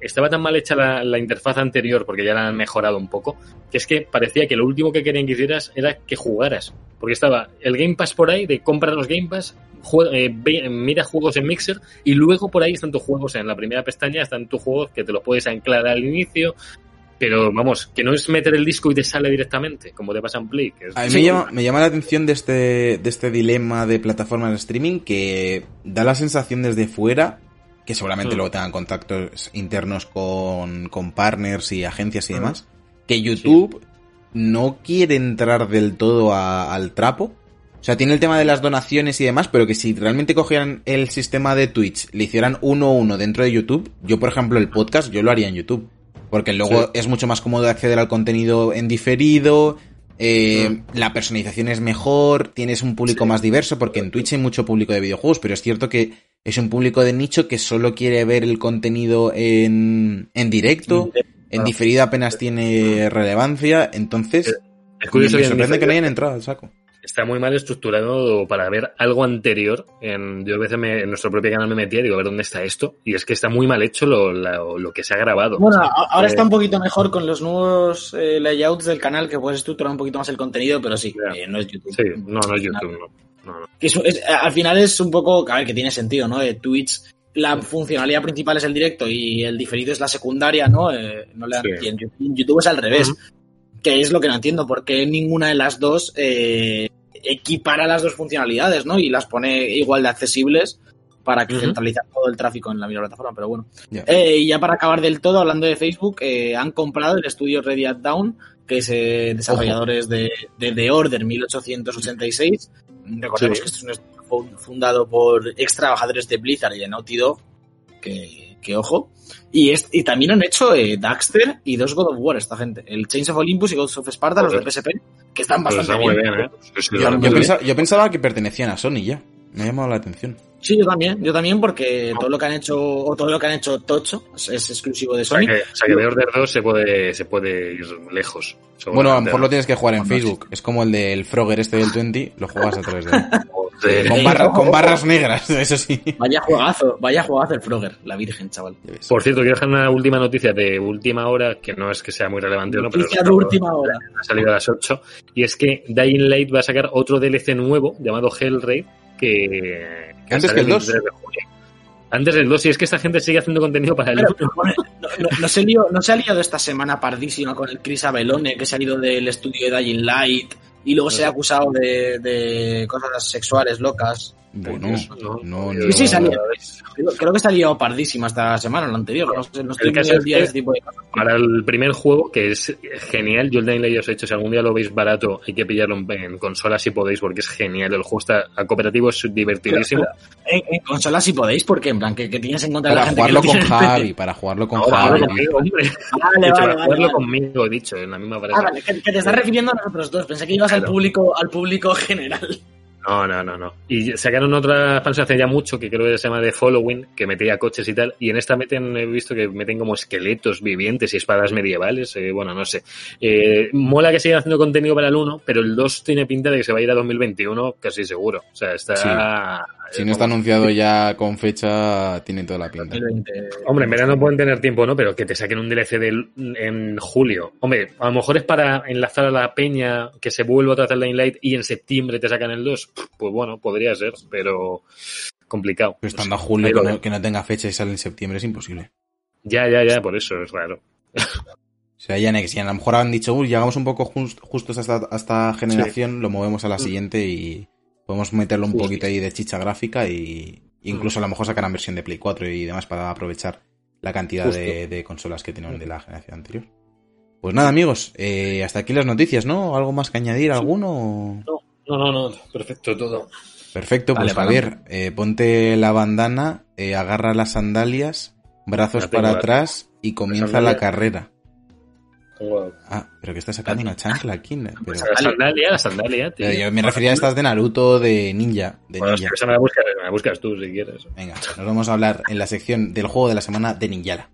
estaba tan mal hecha la, la interfaz anterior, porque ya la han mejorado un poco, que es que parecía que lo último que querían que hicieras era que jugaras. Porque estaba el Game Pass por ahí, de compra los Game Pass, jue- eh, mira juegos en Mixer, y luego por ahí están tus juegos en la primera pestaña, están tus juegos que te los puedes anclar al inicio. Pero vamos, que no es meter el disco y te sale directamente, como te pasa en Play. Que es- A mí me llama, me llama la atención de este, de este dilema de plataformas de streaming que da la sensación desde fuera, que seguramente Mm. luego tengan contactos internos con, con partners y agencias y Mm. demás, que YouTube no quiere entrar del todo a- al trapo. O sea, tiene el tema de las donaciones y demás, pero que si realmente cogieran el sistema de Twitch, le hicieran uno a uno dentro de YouTube, yo por ejemplo el podcast yo lo haría en YouTube. Porque luego Sí. es mucho más cómodo acceder al contenido en diferido, eh, la personalización es mejor, tienes un público Sí. más diverso, porque en Twitch hay mucho público de videojuegos, pero es cierto que es un público de nicho que solo quiere ver el contenido en, en directo, en diferido apenas tiene relevancia, entonces es curioso me sorprende que no hayan entrado al saco. Está muy mal estructurado para ver algo anterior. En, yo a veces me- en nuestro propio canal me metía y digo, a ver dónde está esto. Y es que está muy mal hecho lo, lo que se ha grabado. Bueno, O sea, a- ahora eh, está un poquito mejor con los nuevos eh, layouts del canal que puedes estructurar un poquito más el contenido, pero sí, eh, no es YouTube. Sí, no, no es YouTube, no. no, no. Que es- es- al final es un poco, a ver, que tiene sentido, ¿no? De Twitch, la funcionalidad principal es el directo y el diferido es la secundaria, ¿no? Eh, no le dan- Sí. y en YouTube, es al revés, que es lo que no entiendo, porque ninguna de las dos eh, equipara las dos funcionalidades, ¿no? Y las pone igual de accesibles para que Ujú. centralizar todo el tráfico en la misma plataforma, pero bueno. Ya. Eh, y ya para acabar del todo, hablando de Facebook, eh, han comprado el estudio Ready at Down, que es eh, desarrolladores de, de The Order 1886. Recordemos Sí. que este es un estudio fu- fundado por ex trabajadores de Blizzard y de Naughty Dog, que, que ojo. Y, es, y también han hecho eh, Daxter y dos God of War esta gente. El Chains of Olympus y Gods of Sparta, los de. PSP, que están Pues bastante bien. bien, ¿eh? Yo, pensaba, yo pensaba que pertenecían a Sony ya. Me ha llamado la atención. Sí, yo también, yo también, porque todo lo que han hecho, o todo lo que han hecho Tocho, es, es exclusivo de O sea Sony. que, o sea que de Order 2 se puede, se puede ir lejos. Bueno, a lo mejor lo tienes que jugar en Facebook. Es como el del Frogger este del 20, lo juegas a través de él. Con, barra- con barras negras, eso sí. Vaya juegazo, vaya juegazo el Frogger, la virgen, chaval. Por cierto, quiero dejar una última noticia de última hora, que no es que sea muy relevante o no, pero Noticia de última hora. ha salido a las 8, y es que Dying Light va a sacar otro DLC nuevo llamado Hellraid, que... que Antes que el 2. 23 de junio. Antes del 2, y es que esta gente sigue haciendo contenido para el Pero, 1. pone- no, no- no se lió- no se ha liado esta semana pardísima con el Chris Abelone, que se ha ido del estudio de Dying Light, y luego se ha acusado de, de cosas sexuales locas. Bueno, no, no, no. Sí, sí, salió. Creo, que se ha liado pardísima esta semana, o la anterior. No, sé, no estoy El caso al es día que- ese tipo de cosas. Para el primer juego, que es genial, yo el Dying Light os he hecho, si algún día lo veis barato, hay que pillarlo en, en consolas si podéis, porque es genial. El juego está a cooperativo, es divertidísimo. En, en consolas si podéis, porque en plan, que, que tienes en contra de la Para gente que jugarlo lo con Javi, para jugarlo con Javi. jugarlo conmigo, hombre. Vale, vale, para vale, jugarlo vale. conmigo, he dicho, en la misma. Ah, vale, que, que te estás refiriendo a nosotros dos. Pensé que ibas al Claro. público, al público general. No, no, no, no. Y sacaron otra expansión hace ya mucho que creo que se llama The Following, que metía coches y tal. Y en esta meten, he visto que meten como esqueletos vivientes y espadas medievales. eh, bueno, no sé. Eh, mola que sigan haciendo contenido para el 1, pero el 2 tiene pinta de que se va a ir a 2021 casi seguro. O sea, está. Si no está anunciado ya con fecha, tiene toda la pinta. 2020. Hombre, en verano pueden tener tiempo, ¿no? Pero que te saquen un DLC del- en julio. Hombre, a lo mejor es para enlazar a la peña que se vuelva vez al Dying Light y en septiembre te sacan el 2. Pues bueno, podría ser, pero complicado. Pero estando a julio que no, dejo. que no tenga fecha y sale en septiembre es imposible. Ya, ya, ya, por eso es raro. O sea, ya next, y a lo mejor han dicho, uy, llegamos un poco jus- justos hasta, hasta esta generación, lo movemos a la siguiente y podemos meterle un poquito ahí de chicha gráfica y incluso a lo mejor sacarán versión de Play 4 y demás para aprovechar la cantidad de, de consolas que tienen de la generación anterior. Pues nada, amigos, eh, hasta aquí las noticias, ¿no? ¿Algo más que añadir? ¿Alguno? No, no, no, perfecto todo. Perfecto, Vale, pues para Javier, eh, ponte la bandana, eh, agarra las sandalias, brazos La para atrás y comienza la carrera. Tengo Ah, pero que está sacando una chancla aquí. Pero- la sandalia, la sandalia, tío. Pero yo me refería a estas de Naruto, de ninja. De Bueno, ninja. esa me la buscas, me la buscas tú si quieres. Venga, nos vamos a hablar en la sección del juego de la semana de Ninjala.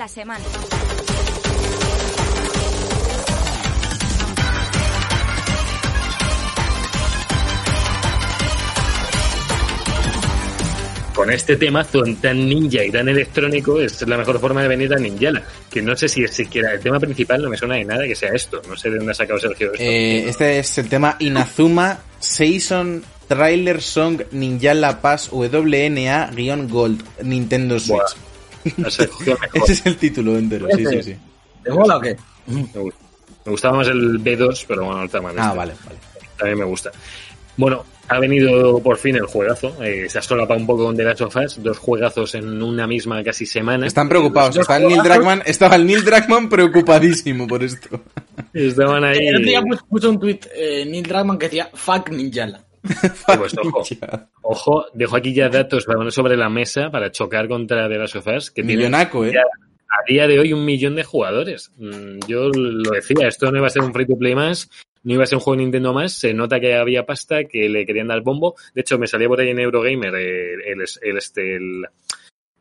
La semana. Con este temazo tan ninja y tan electrónico es la mejor forma de venir a Ninjala. Que no sé si es siquiera el tema principal, no me suena de nada que sea esto. No sé de dónde ha sacado Sergio esto. Eh, este es el tema Inazuma Season Trailer Song Ninjala Pass WNA-Gold Nintendo Switch. Buah, mejor. Ese es el título entero, sí, sí, sí. ¿Te mola o qué? Me gusta. Me gustaba más el B2, pero bueno, el tema de Ah, este. vale, vale. También me gusta. Bueno, ha venido por fin el juegazo. Eh, se ha solapado un poco con The Last of Us. Dos juegazos en una misma casi semana. Están preocupados. Está el Neil Druckmann, estaba el Neil Druckmann preocupadísimo por esto. Estaban ahí. Día pus- puso un tweet eh, Neil Druckmann que decía Fuck Ninjala. Pues, ojo, ojo, dejo aquí ya datos sobre la mesa para chocar contra The Last of Us, que tiene Millonaco, ¿eh? a día de hoy un millón de jugadores. Mm, Yo lo decía, esto no iba a ser un free to play más, no iba a ser un juego de Nintendo más, se nota que había pasta, que le querían dar bombo. De hecho, me salía por ahí en Eurogamer el, el, este, el,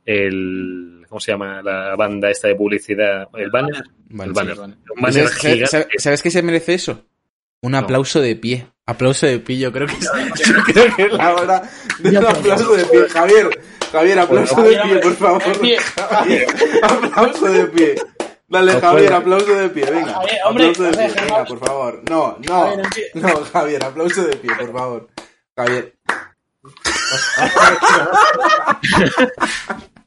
el- ¿cómo se llama? La banda esta de publicidad, el banner. Vale, el sí. banner. Un banner ¿Sabes, sabes- qué se merece eso? Un No. aplauso de pie. Aplauso de pie, yo creo que es, creo que es la hora de un aplauso de pie. Javier, Javier, aplauso de pie, por favor. De pie. Javier, aplauso de pie. Dale, Javier, aplauso de pie, venga. Aplauso de pie, venga, por favor. No, no, no, Javier, aplauso de pie, por favor. Javier.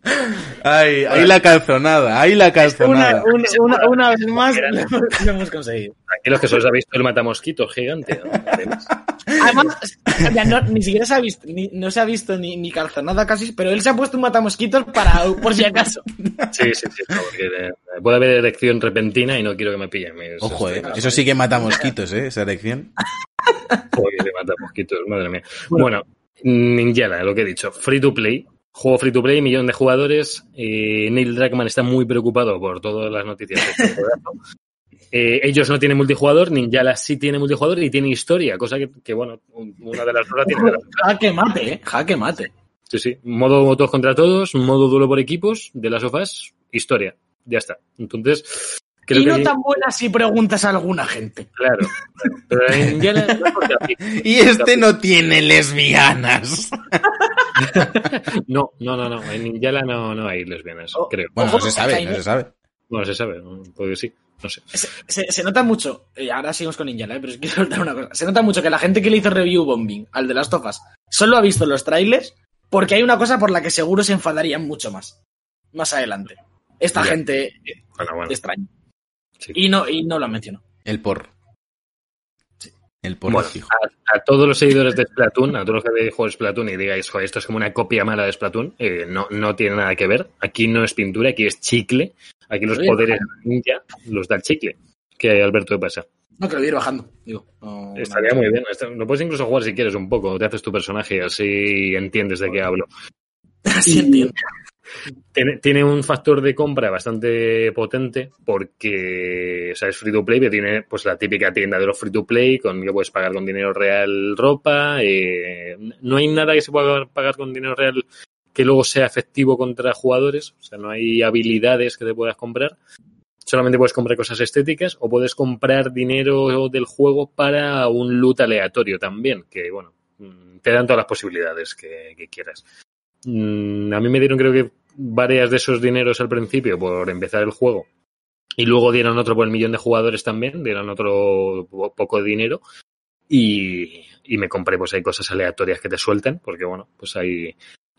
Ay, ahí la calzonada, ahí la calzonada. una, una, una vez más lo hemos, lo hemos conseguido. Tranquilos que solo os ha visto el matamosquitos gigante. ¿no? Además. Además, ya no, ni siquiera se ha visto, ni, no se ha visto ni, ni calzonada casi, pero él se ha puesto un matamosquitos para, por si acaso. Sí, sí, sí. porque, eh, puede haber erección repentina y no quiero que me pillen. Ojo, eh. Eso sí que mata mosquitos, eh, esa elección. Joder, le mata mosquitos, madre mía. Bueno, Ninjala, lo que he dicho. Free to play. Juego free to play, millón de jugadores. Eh, Neil Druckmann está muy preocupado por todas las noticias de este. Eh, ellos no tienen multijugador, Ninjala sí tiene multijugador y tiene historia, cosa que, que, bueno, un- una de las la tiene. Jaque mate, eh. Jaque mate. Sí, sí. Modo todos contra todos, modo duelo por equipos, de las sofás, historia. Ya está. Entonces, creo y que. no tan buena si preguntas a alguna gente. Claro. claro. Pero en. Y este no tiene lesbianas. No, no, no, no. En Ninjala no, no hay lesbianas, Oh. creo. Bueno, no se sabe, Jaime. no se sabe. Bueno, se sabe, ¿no? puede que sí, no sé. Se, se- se nota mucho, y ahora seguimos con Ninja, ¿eh? pero os quiero contar una cosa. Se nota mucho que la gente que le hizo review bombing al de las tofas solo ha visto los trailers porque hay una cosa por la que seguro se enfadarían mucho más. Más adelante. Esta Ya. gente Bueno, bueno. extraña. Sí. Y no, y no lo menciono. El por. El Bueno, a, a todos los seguidores de Splatoon, a todos los que veáis juegos Splatoon y digáis, joder, esto es como una copia mala de Splatoon, eh, no, no tiene nada que ver. Aquí no es pintura, aquí es chicle. Aquí los poderes ninja los da el chicle. Que Alberto, ¿qué pasa? No, que lo voy a ir bajando. Digo, no- Estaría muy bien. Esto- Lo puedes incluso jugar si quieres un poco. Te haces tu personaje y así entiendes de qué hablo. Así entiendo. Tiene, un factor de compra bastante potente porque, es free to play, pero tiene pues la típica tienda de los free to play con que puedes pagar con dinero real ropa. eh, no hay nada que se pueda pagar con dinero real que luego sea efectivo contra jugadores. O sea, no hay habilidades que te puedas comprar. Solamente puedes comprar cosas estéticas o puedes comprar dinero del juego para un loot aleatorio también, que bueno, te dan todas las posibilidades que quieras. Mm, A mí me dieron creo que varias de esos dineros al principio por empezar el juego y luego dieron otro por el millón de jugadores también, dieron otro po- poco de dinero y, y me compré pues hay cosas aleatorias que te sueltan porque bueno, pues hay,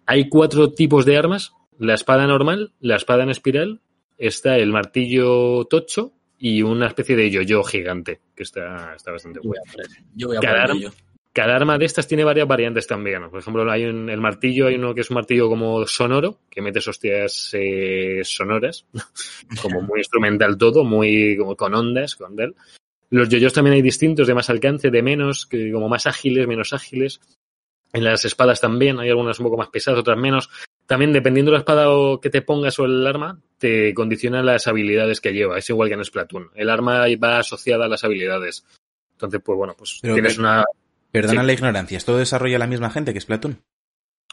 hay cuatro tipos de armas, la espada normal, la espada en espiral, está el martillo tocho y una especie de yo-yo gigante que está, está bastante Yo voy bueno. a. Yo voy a Cada por arma- ello. Cada arma de estas tiene varias variantes también. Por ejemplo, hay un, el martillo, hay uno que es un martillo como sonoro, que metes hostias eh, sonoras, como muy instrumental todo, muy como con ondas, con del. Los yoyos también hay distintos, de más alcance, de menos, que como más ágiles, menos ágiles. En las espadas también, hay algunas un poco más pesadas, otras menos. También, dependiendo de la espada o que te pongas o el arma, te condiciona las habilidades que lleva. Es igual que en Splatoon. El arma va asociada a las habilidades. Entonces, pues bueno, pues Pero tienes que- una, Perdona sí. la ignorancia, ¿esto desarrolla la misma gente que Splatoon?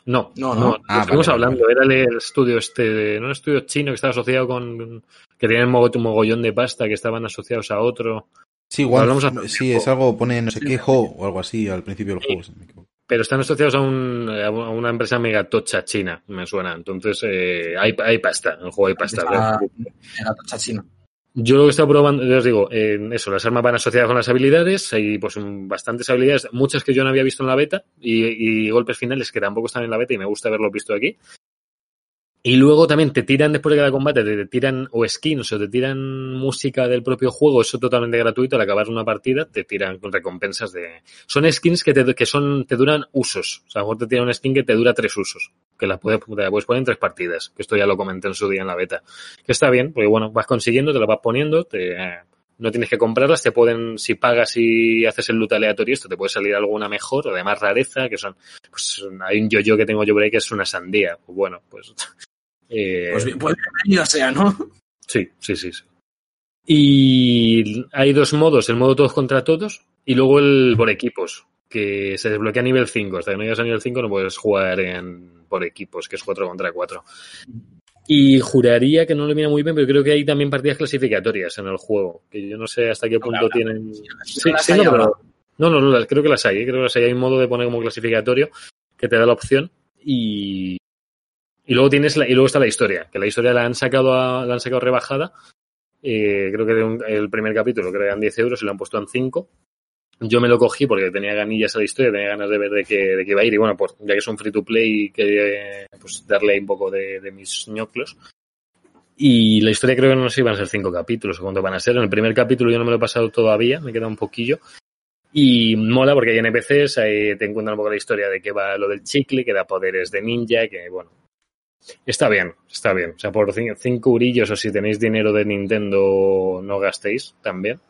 No, No, no, no. Ah, estuvimos vale, vale, hablando, era el estudio este, no un estudio chino que estaba asociado con, que tenían un mogo- un mogollón de pasta, que estaban asociados a otro. Sí, igual. Hablamos hace Sí, tiempo. es algo, pone no sé qué, Ho o algo así al principio del juego. si no me equivoco. pero están asociados a, un, a una empresa megatocha china, me suena. Entonces, eh, hay, hay pasta, en el juego hay pasta. Megatocha chino. Yo lo que estado probando, os digo, eso, las armas van asociadas con las habilidades, hay pues bastantes habilidades, muchas que yo no había visto en la beta, y, y golpes finales que tampoco están en la beta y me gusta haberlos visto aquí. Y luego también te tiran después de cada combate, te, tiran o skins o te tiran música del propio juego, eso totalmente gratuito, al acabar una partida te tiran recompensas de... Son skins que, te, que son, te duran usos, o sea, a lo mejor te tiran una skin que te dura tres usos, que la puedes, te la puedes poner en tres partidas, que esto ya lo comenté en su día en la beta. Que está bien, porque bueno, vas consiguiendo, te lo vas poniendo, te, no tienes que comprarlas, te pueden, si pagas y haces el loot aleatorio, esto te puede salir alguna mejor o de más rareza, que son, pues hay un yo-yo que tengo yo por ahí que es una sandía, pues bueno, pues, eh, Pues bien, pues bienvenido sea, ¿no? sí, sí, sí, sí. Y hay dos modos, el modo todos contra todos y luego el por equipos, que se desbloquea a nivel 5, hasta que no llegas a nivel 5 no puedes jugar en, por equipos, que es 4 contra 4. Y juraría que no lo mira muy bien, pero creo que hay también partidas clasificatorias en el juego, que yo no sé hasta qué punto tienen... Sí, sí, no, pero- no, no, no, creo que las hay, creo que las hay. Hay un modo de poner como clasificatorio que te da la opción y, y luego tienes la, y luego está la historia, que la historia la han sacado a- la han sacado rebajada. Eh, creo que de un- el primer capítulo creo que eran 10 euros y lo han puesto en 5. Yo me lo cogí porque tenía ganillas a la historia, tenía ganas de ver de qué, de qué iba a ir. Y bueno, pues ya que es un free to play, quería pues, darle un poco de, de mis ñoclos. Y la historia creo que no sé si van a ser cinco capítulos o cuánto van a ser. En el primer capítulo yo no me lo he pasado todavía, me queda un poquillo. Y mola porque hay NPCs, ahí te encuentran un poco la historia de que va lo del chicle, que da poderes de ninja, que bueno. Está bien, está bien. O sea, por cin- cinco urillos o si tenéis dinero de Nintendo no gastéis también.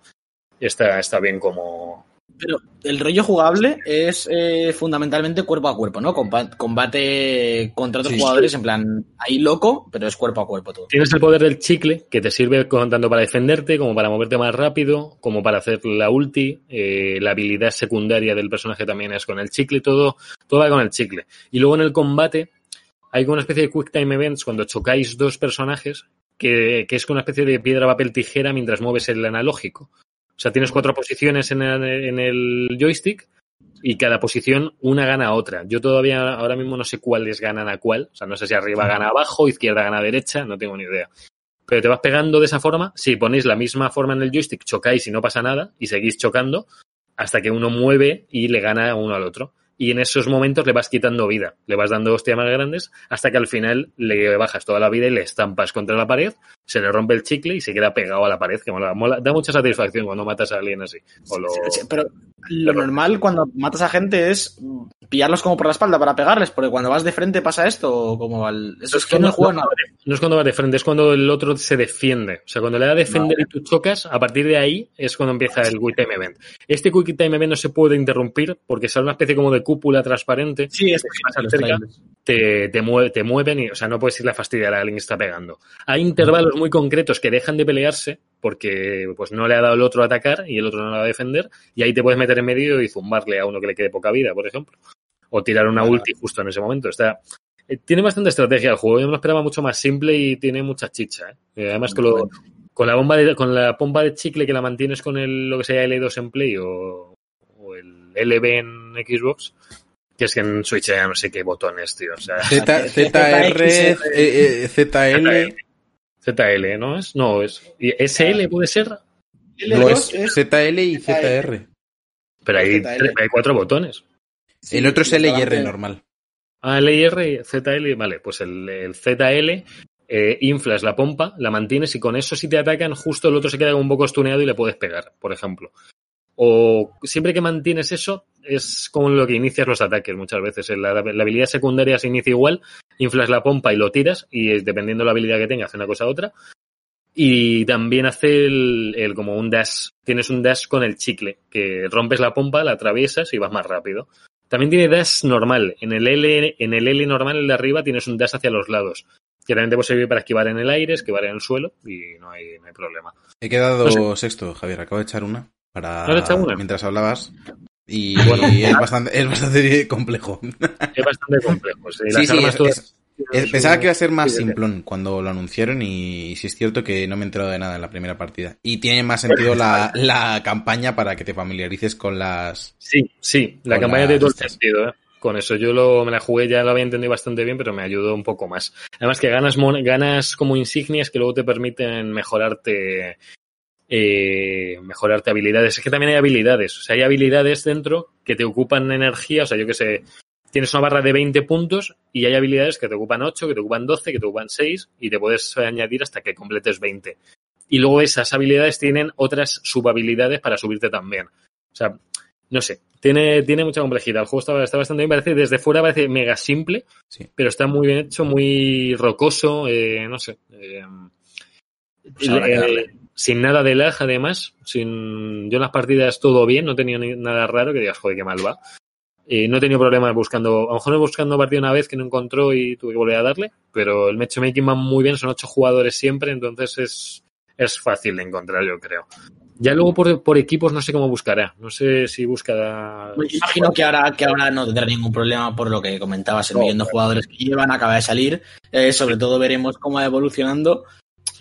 Está, está bien como... Pero el rollo jugable es eh, fundamentalmente cuerpo a cuerpo, ¿no? Combate contra otros Sí. jugadores, en plan, ahí loco, pero es cuerpo a cuerpo todo. Tienes el poder del chicle que te sirve tanto para defenderte como para moverte más rápido, como para hacer la ulti, eh, la habilidad secundaria del personaje también es con el chicle, todo, todo va con el chicle. Y luego en el combate hay como una especie de quick time events cuando chocáis dos personajes que, que es como una especie de piedra, papel, tijera mientras mueves el analógico. O sea, tienes cuatro posiciones en el, en el joystick y cada posición una gana a otra. Yo todavía ahora mismo no sé cuáles ganan a cuál. O sea, no sé si arriba gana abajo, izquierda gana derecha, no tengo ni idea. Pero te vas pegando de esa forma. Si ponéis la misma forma en el joystick, chocáis y no pasa nada y seguís chocando hasta que uno mueve y le gana uno al otro. Y en esos momentos le vas quitando vida, le vas dando hostias más grandes hasta que al final le bajas toda la vida y le estampas contra la pared, se le rompe el chicle y se queda pegado a la pared, que mola, mola- da mucha satisfacción cuando matas a alguien así. O lo- Sí, Pero lo normal cuando matas a gente es pillarlos como por la espalda para pegarles, porque cuando vas de frente pasa esto, como al... Eso es que no juego. No es cuando va de frente, es cuando el otro se defiende. O sea, cuando le da a defender y tú chocas, a partir de ahí es cuando empieza el Quick Time Event. Este Quick Time Event no se puede interrumpir porque sale una especie como de cúpula transparente, Sí, es más cerca, te, te, mue- te mueven y, o sea, no puedes irle a fastidiar a alguien que está pegando. Hay intervalos muy concretos que dejan de pelearse porque pues no le ha dado el otro a atacar y el otro no le va a defender y ahí te puedes meter en medio y zumbarle a uno que le quede poca vida, por ejemplo. O tirar una ulti justo en ese momento. Está, eh, tiene bastante estrategia el juego. Yo me lo esperaba mucho más simple y tiene mucha chicha. ¿eh? Eh, además, con, lo- con la bomba de, con la pompa de chicle que la mantienes con el, lo que sea L2 en Play o, LB en Xbox, que es que en Switch ya no sé qué botones, tío. O sea, Z, ZR, ZL, ZL, ¿no es? No, es. ¿y ¿SL puede ser? no es ZL y ZR. Pero hay, cuatro botones. El otro es L y R normal. Ah, LR, ZL, vale, pues el, el ZL eh, inflas la pompa, la mantienes y con eso si te atacan, justo el otro se queda un poco estuneado y le puedes pegar, por ejemplo. O siempre que mantienes eso, es como lo que inicias los ataques muchas veces. La, la habilidad secundaria se inicia igual, inflas la pompa y lo tiras, y es- dependiendo de la habilidad que tenga, hace una cosa u otra. Y también hace el, el como un dash. Tienes un dash con el chicle, que rompes la pompa, la atraviesas y vas más rápido. También tiene dash normal. En el L, en el L normal, el de arriba, tienes un dash hacia los lados. Que también te puede servir para esquivar en el aire, esquivar en el suelo y no hay, no hay problema. He quedado No sexto, Javier. Acabo de echar una para mientras hablabas. Y Bueno. es bastante, es bastante complejo. Es bastante complejo. sí. Sí, es- es- es- pensaba que iba a ser más simplón cuando lo anunciaron y, sí es cierto que no me he enterado de nada en la primera partida. Y tiene más sentido la, la campaña para que te familiarices con las... Sí, sí, la campaña tiene todo el sentido, ¿eh? con eso yo lo, me la jugué, ya lo había entendido bastante bien, pero me ayudó un poco más. Además que ganas, ganas como insignias que luego te permiten mejorarte eh, mejorarte habilidades. Es que también hay habilidades. O sea, hay habilidades dentro que te ocupan energía. O sea, yo que sé, tienes una barra de 20 puntos y hay habilidades que te ocupan 8, que te ocupan 12, que te ocupan 6 y te puedes añadir hasta que completes 20. Y luego esas habilidades tienen otras subhabilidades para subirte también. O sea, no sé, tiene, tiene mucha complejidad. El juego está, está bastante bien. Parece, desde fuera parece mega simple, Sí. pero está muy bien hecho, muy rocoso, eh, no sé. eh, Pues eh. Sin nada de lag, además. Sin, yo en las partidas todo bien, no tenía ni- nada raro que digas, joder, qué mal va. Eh, no he tenido problemas buscando, a lo mejor he buscando partida una vez que no encontró y tuve que volver a darle, pero el matchmaking va muy bien, son ocho jugadores siempre, entonces es, es fácil de encontrar, yo creo. Ya luego por, por equipos no sé cómo buscará, no sé si buscará... Me imagino que ahora, que ahora no tendrá ningún problema por lo que comentabas, No, de jugadores que llevan, acaba de salir. Eh, sobre todo veremos cómo va evolucionando.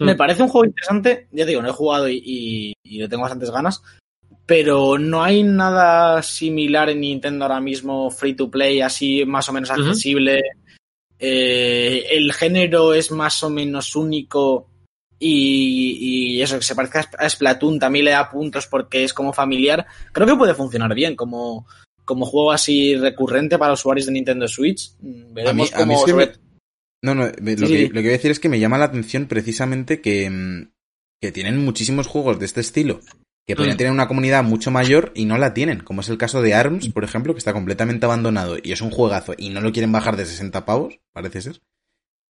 Me parece un juego interesante, ya te digo, no he jugado y, y, y le tengo bastantes ganas, pero no hay nada similar en Nintendo ahora mismo, free to play, así más o menos accesible. Eh, el género es más o menos único y, y eso, que se parezca a Splatoon también le da puntos porque es como familiar. Creo que puede funcionar bien como, como juego así recurrente para usuarios de Nintendo Switch. Mm, Veremos A mí- a mí cómo sí sobre- me- No, no, lo, Sí, que, sí. lo que voy a decir es que me llama la atención precisamente que, mm, que tienen muchísimos juegos de este estilo que podrían Mm. tener una comunidad mucho mayor y no la tienen, como es el caso de ARMS, por ejemplo, que está completamente abandonado y es un juegazo y no lo quieren bajar de 60 pavos, parece ser.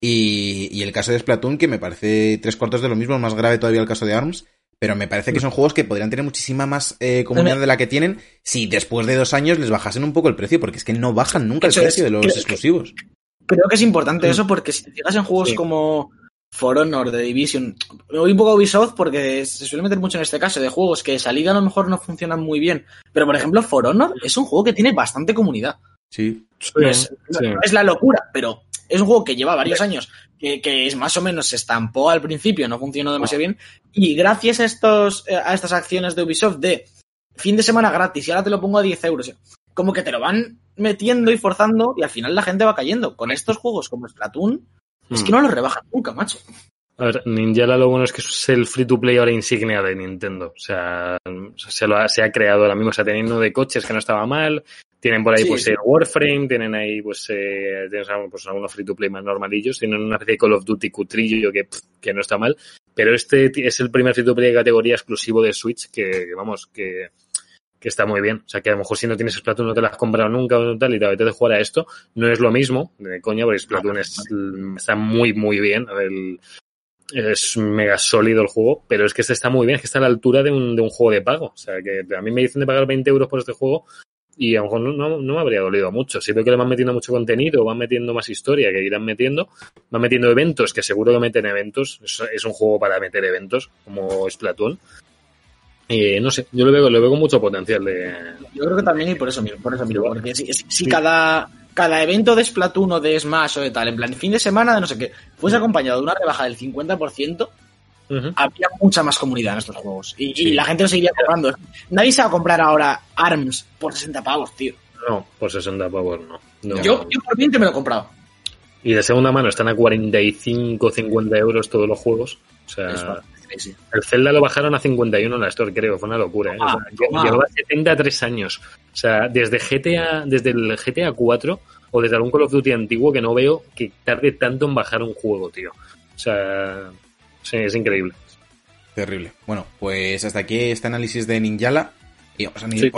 Y, y el caso de Splatoon, que me parece tres cuartos de lo mismo, más grave todavía el caso de ARMS, pero me parece que son juegos que podrían tener muchísima más eh, comunidad de la que tienen si después de dos años les bajasen un poco el precio, porque es que no bajan nunca el precio de los exclusivos. Creo que es importante eso porque si te fijas en juegos Sí. como For Honor, The Division, me voy un poco a Ubisoft porque se suele meter mucho en este caso de juegos que salida a lo mejor no funcionan muy bien. Pero por ejemplo, For Honor es un juego que tiene bastante comunidad. Sí, No es, Sí. no es la locura, pero es un juego que lleva varios años, que, que es más o menos se estampó al principio, no funcionó demasiado bien. Y gracias a estos, eh, a estas acciones de Ubisoft de fin de semana gratis y ahora te lo pongo a 10 euros. Como que te lo van metiendo y forzando y al final la gente va cayendo. Con estos juegos como Splatoon, es que Mm. no los rebajan nunca, macho. A ver, Ninjala lo bueno es que es el free to play ahora insignia de Nintendo. O sea, se, lo ha, se ha creado ahora mismo. O sea, teniendo de coches que no estaba mal. Tienen por ahí, Sí, pues, sí. el Warframe. Tienen ahí, pues, eh, tienes pues, algunos free to play más normalillos. Tienen una especie de Call of Duty cutrillo que, pff, que no está mal. Pero este es el primer free to play de categoría exclusivo de Switch que, que, vamos, que, que está muy bien. O sea, que a lo mejor si no tienes Splatoon no te la has comprado nunca o tal y te apetece jugar a esto, no es lo mismo, de coña, porque Splatoon es, está muy, muy bien. Es mega sólido el juego, pero es que este está muy bien, es que está a la altura de un, de un juego de pago. O sea, que a mí me dicen de pagar 20 euros por este juego y a lo mejor no, no, no me habría dolido mucho. Si veo que le van metiendo mucho contenido, van metiendo más historia, que irán metiendo, van metiendo eventos, que seguro que meten eventos. Es, es un juego para meter eventos, como Splatoon. Eh, no sé, yo lo veo, lo veo con mucho potencial de... Yo creo que también y por eso mismo, por eso mismo, porque si, si- si Sí. cada, cada evento de Splatoon o de Smash o de tal, en plan fin de semana de no sé qué, fuese acompañado de una rebaja del 50%, Ujú. habría mucha más comunidad en estos juegos. Y, la gente lo seguiría comprando. Nadie se va a comprar ahora ARMS por 60 pavos, tío. No, por 60 pavos no. No. Yo, yo por 20 me lo he comprado. Y de segunda mano están a 45, 50 euros todos los juegos. O sea, El Zelda lo bajaron a 51 en la Store, creo. Fue una locura. ¿eh? O sea, Ah, llevaba 73 años. O sea, desde GTA, desde el GTA 4 o desde algún Call of Duty antiguo que no veo que tarde tanto en bajar un juego, tío. O sea, sí, es increíble. terrible. Bueno, pues hasta aquí este análisis de Ninjala. Y vamos a Sí.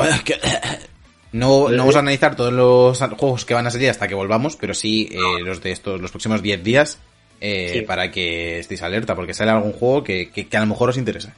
No, no vamos a analizar todos los juegos que van a salir hasta que volvamos, pero sí eh, los de estos, los próximos 10 días, eh, Sí. para que estéis alerta, porque sale algún juego que, que- que a lo mejor os interesa.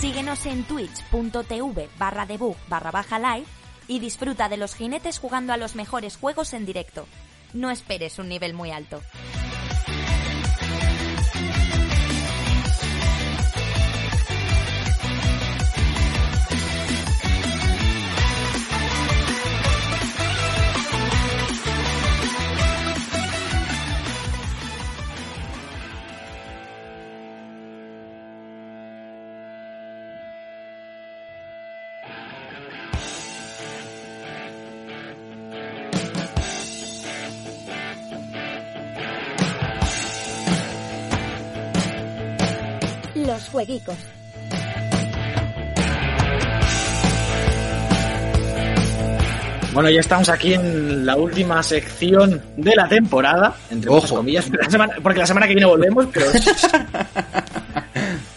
Síguenos en twitch.tv barra debug barra baja live y disfruta de los jinetes jugando a los mejores juegos en directo. No esperes un nivel muy alto. Jueguicos. Bueno, ya estamos aquí en la última sección de la temporada, entre muchas Ojo. comillas, la semana- porque la semana que viene volvemos, pero...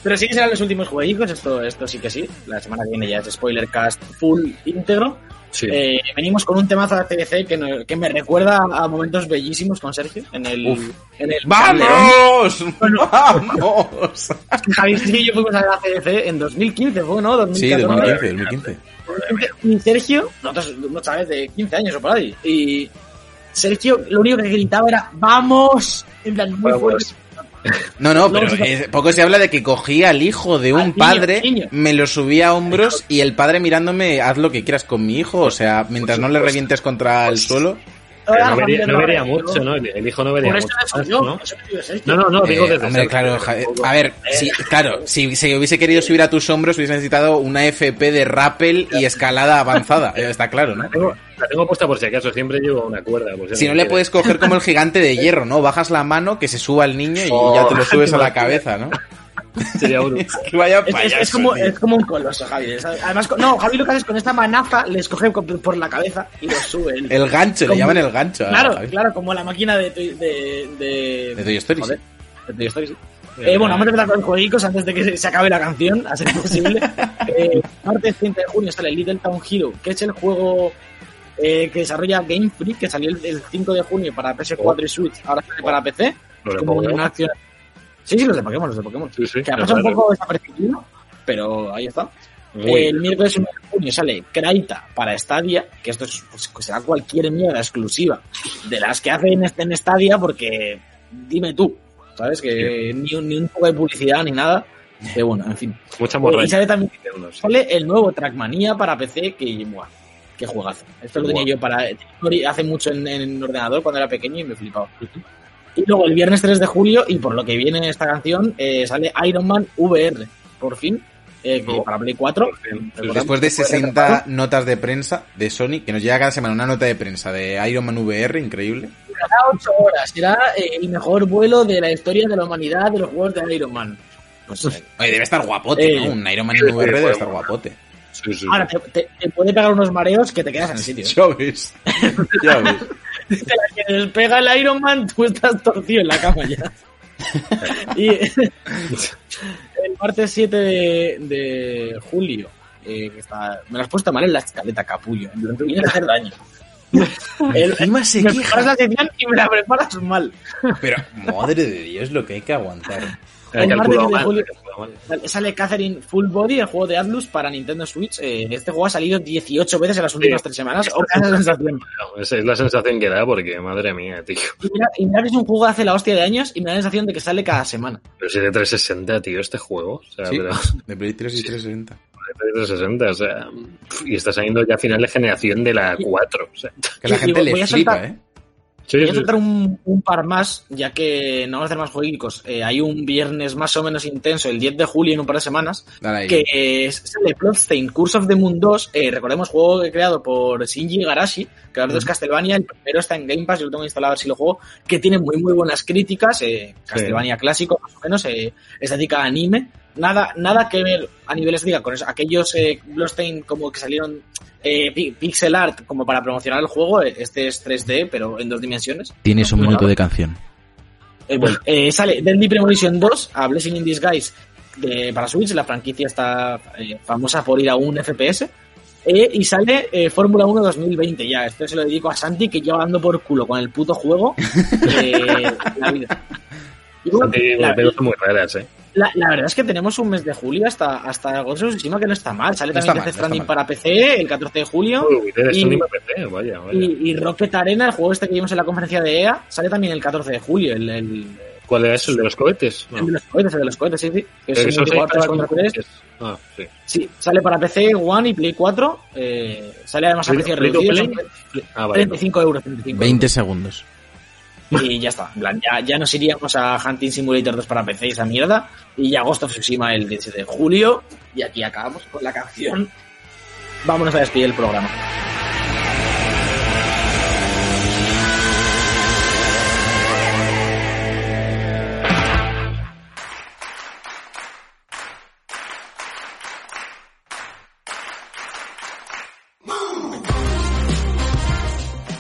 pero sí que serán los últimos jueguicos, esto, esto sí que sí. La semana que viene ya es spoiler cast full íntegro. Sí. Eh, venimos con un temazo de TDC que, no- que me recuerda a momentos bellísimos con Sergio en el... Uf. En el. ¡Vamos! ¡Vamos! Javi y yo fuimos a la CDC en 2015, fue, ¿no? Sí, 2014. 2015, 2015. Y Sergio, nosotros, no sabes, de 15 años o por ahí. Y Sergio lo único que gritaba era ¡Vamos! En plan, muy fuerte. No, no, pero eh, poco se habla de que cogía al hijo de un niño, padre, niño. me lo subía a hombros y el padre mirándome, haz lo que quieras con mi hijo, o sea, mientras no le revientes contra el suelo. Pero Ah, no vería, no mucho, ¿no? El, hijo no vería mucho. más, subió, ¿no? No, no, no, digo Eh, desde hombre, claro, a ver, si, claro, si se hubiese querido subir a tus hombros hubiese necesitado una FP de rappel y escalada avanzada, eh, está claro, ¿no? La tengo, puesta por si acaso, siempre llevo una cuerda. por Si no le puedes coger como el gigante de hierro, ¿no? Bajas la mano, que se suba al niño y Oh, ya te lo subes a la cabeza, ¿no? Sería un- Es que vaya Es, es- payaso, es como, es como un coloso, Javi. Además, no, Javi lo que hace es con esta manaza les coge con- por la cabeza y los sube. él. El gancho, le llaman el gancho. Claro, Javi. claro, como la máquina de, Toy- de, de, De Toy Story, Joder, de Toy Story, sí. Eh, bueno, vamos a empezar con jueguicos antes de que se- se acabe la canción, a ser posible. eh, martes 30 de junio sale Little Town Hero, que es el juego eh, que desarrolla Game Freak, que salió el, el 5 de junio para PS4 y Switch, ahora sale para PC. Lo de como una acción. Sí, sí, los de Pokémon, los de Pokémon. Sí, sí. Que ha pasado un poco desapercibido, pero ahí está. muy el miércoles 1 de junio sale Kraita para Stadia, que esto es, pues, será cualquier mierda exclusiva de las que hacen este en Stadia, porque dime tú, ¿sabes? Que ni, un- ni un poco de publicidad ni nada. Que bueno, en fin. Mucha Eh, y sale también sale el nuevo Trackmania para PC, que, buah, qué juegazo. Esto lo tenía yo para hace mucho en, en ordenador cuando era pequeño y me flipaba. Y luego el viernes 3 de julio, y por lo que viene en esta canción, eh, sale Iron Man VR, por fin, eh, que Oh. para Play 4. Recordamos Después de que fue 60 retrasado. notas de prensa de Sony, que nos llega cada semana una nota de prensa de Iron Man VR, increíble. Durará 8 horas, será eh, el mejor vuelo de la historia de la humanidad de los juegos de Iron Man. Pues, eh, Oye, debe estar guapote, Eh, ¿no? Un Iron Man VR debe estar guapote. Sí, sí. ahora, te, te- te puede pegar unos mareos que te quedas en el sitio. ¿eh? Ya ves. Ya ves. De la que despega el Iron Man, tú estás torcido en la cama ya. y el martes 7 de, de julio, eh, que está, me lo has puesto mal en la escaleta, capullo. Me vienes a hacer daño. El- Encima se me queja. preparas la sección y me la preparas mal. Pero, madre de Dios, lo que hay que aguantar. El martes de julio-. Sale- Catherine Full Body, el juego de Atlus para Nintendo Switch. Eh, este juego ha salido 18 veces en las últimas Sí. tres semanas. O esa sensación. No, Esa es la sensación que da, porque madre mía, tío. Y mira, y mira que es un juego hace la hostia de años y me da la sensación de que sale cada semana. Pero si de 360, tío, este juego. O sea, Sí, pero de Play 3 y 360. de 360, o sea. Y está saliendo ya a final de generación de la 4. O sea, Que la Y- y gente le flipa, ¿eh? Sí, Voy a sí. soltar un, un par más, ya que no vamos a hacer más jueguicos. Eh, hay un viernes más o menos intenso, el 10 de julio, en un par de semanas, que eh, sale Bloodstain Curse of the Moon 2. eh, recordemos, juego creado por Shinji Igarashi, creador de Castlevania. El primero está en Game Pass, yo lo tengo instalado a ver si lo juego, que tiene muy, muy buenas críticas. eh, Castlevania clásico, más o menos, eh, estética anime. Nada, nada que ver a nivel estética con eso. aquellos eh, como que salieron eh, pi- pixel art como para promocionar el juego. eh, Este es 3D, pero en dos dimensiones. Tienes un minuto de canción. Eh, bueno, eh, sale Deadly Premonition 2 a Blessing in Disguise de, para Switch. La franquicia está eh, famosa por ir a un FPS. Eh, y sale eh, Fórmula 1 2020 ya. Esto se lo dedico a Santi que lleva dando por culo con el puto juego eh, la vida. Y bueno, Santi, la, muy raras, ¿eh? La- la verdad es que tenemos un mes de julio hasta, hasta Ghost of Tsushima que no está mal. Sale No también Death no Stranding mal. para PC el 14 de julio. Uy, y- PC, vaya, vaya. Y, y Rocket Arena, el juego este que vimos en la conferencia de EA, sale también el 14 de julio. El, el, ¿Cuál era eso? ¿El de los cohetes? No. el de los cohetes, el de los cohetes, sí, sí. Que es acaba contra con tres. cohetes. Ah, sí. Sí, sale para PC, One y Play 4. eh, sale además a precio reducido. play? son Ah, vale. 35 euros. 35 20 segundos. Y ya está. En plan, ya, ya nos iríamos a Hunting Simulator 2 para PC y esa mierda. Y ya Ghost of Tsushima el 17 de julio. Y aquí acabamos con la canción. Vámonos a despedir el programa.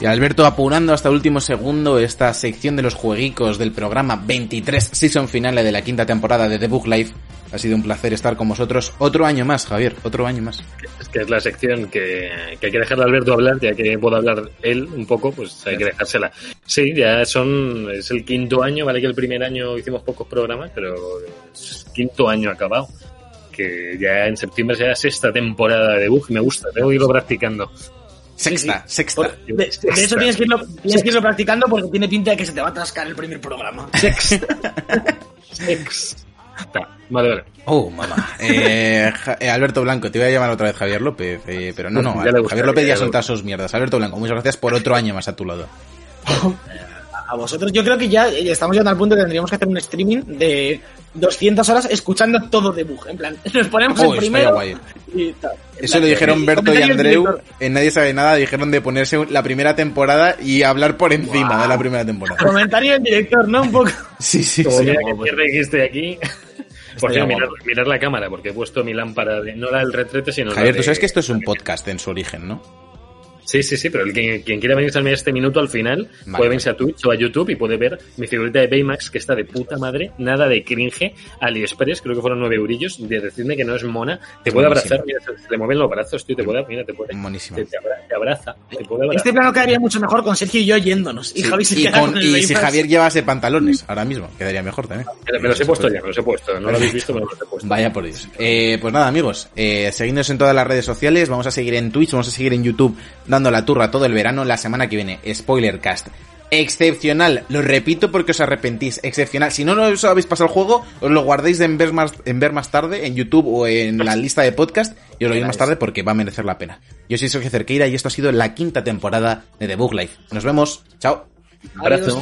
Alberto apurando hasta el último segundo esta sección de los jueguicos del programa 23 season finale de la quinta temporada de The Book Life. Ha sido un placer estar con vosotros otro año más, Javier, otro año más. Es que es la sección que, que hay que dejarle a Alberto hablar, ya que puedo hablar él un poco, pues hay que dejársela. Sí, ya son, es el quinto año, vale que el primer año hicimos pocos programas, pero es quinto año acabado. Que ya en septiembre será sexta temporada de Bug y me gusta, tengo que irlo practicando. Sexta, sexta. De, de eso tienes que, irlo, tienes que irlo practicando porque tiene pinta de que se te va a atascar el primer programa. Sexta. Vale, vale. Oh, mamá. Eh, eh, Alberto Blanco, te voy a llamar otra vez Javier López, eh, pero no, no, Javier López ya ya todas sus mierdas. Alberto Blanco, muchas gracias por otro año más a tu lado. A vosotros, yo creo que ya eh, estamos llegando al punto que tendríamos que hacer un streaming de 200 horas escuchando todo de bug. En plan, nos ponemos Oh, el primero guay. y tal. En Eso lo dijeron eh, Berto y Andreu en Nadie Sabe Nada, dijeron de ponerse la primera temporada y hablar por encima de la primera temporada. Comentario del director, ¿no? Un poco. Sí, sí, Como sí. mira que pierde que esté aquí. Por cierto, mirar, la cámara, porque he puesto mi lámpara, de, no la del retrete, sino Javier, la tú de- sabes que esto es un podcast en su origen, ¿no? Sí, sí, sí, pero el que, quien quiera venirse a mí este minuto al final Vale, puede venirse a Twitch o a YouTube y puede ver mi figurita de Baymax que está de puta madre, nada de cringe, AliExpress, creo que fueron nueve eurillos, de decirme que no es mona, te Es puede abrazar, mira, se, le mueven los brazos, tío, te puede, mira, te puede, Monísima. te, te abra- te abraza, te puede abrazar. Este plano quedaría mucho mejor con Sergio y yo yéndonos. Y Sí, Javi se y con- con y si. Javier llevase pantalones ahora mismo, quedaría mejor también. Me, me los he puesto ya, me los he puesto, no lo habéis visto, pero me los he puesto. Vaya por Dios. Eh, pues nada, amigos, eh, seguidnos en todas las redes sociales, vamos a seguir en Twitch, vamos a seguir en YouTube dando la turra todo el verano. La semana que viene, Spoilercast. Excepcional, lo repito porque os arrepentís. Excepcional. Si no os habéis pasado el juego, os lo guardéis en ver más, en ver más tarde en YouTube o en la lista de podcast y os lo veis más tarde porque va a merecer la pena. Yo soy Sergio Cerqueira y esto ha sido la quinta temporada de The Book Life. Nos vemos. Chao. Abrazo.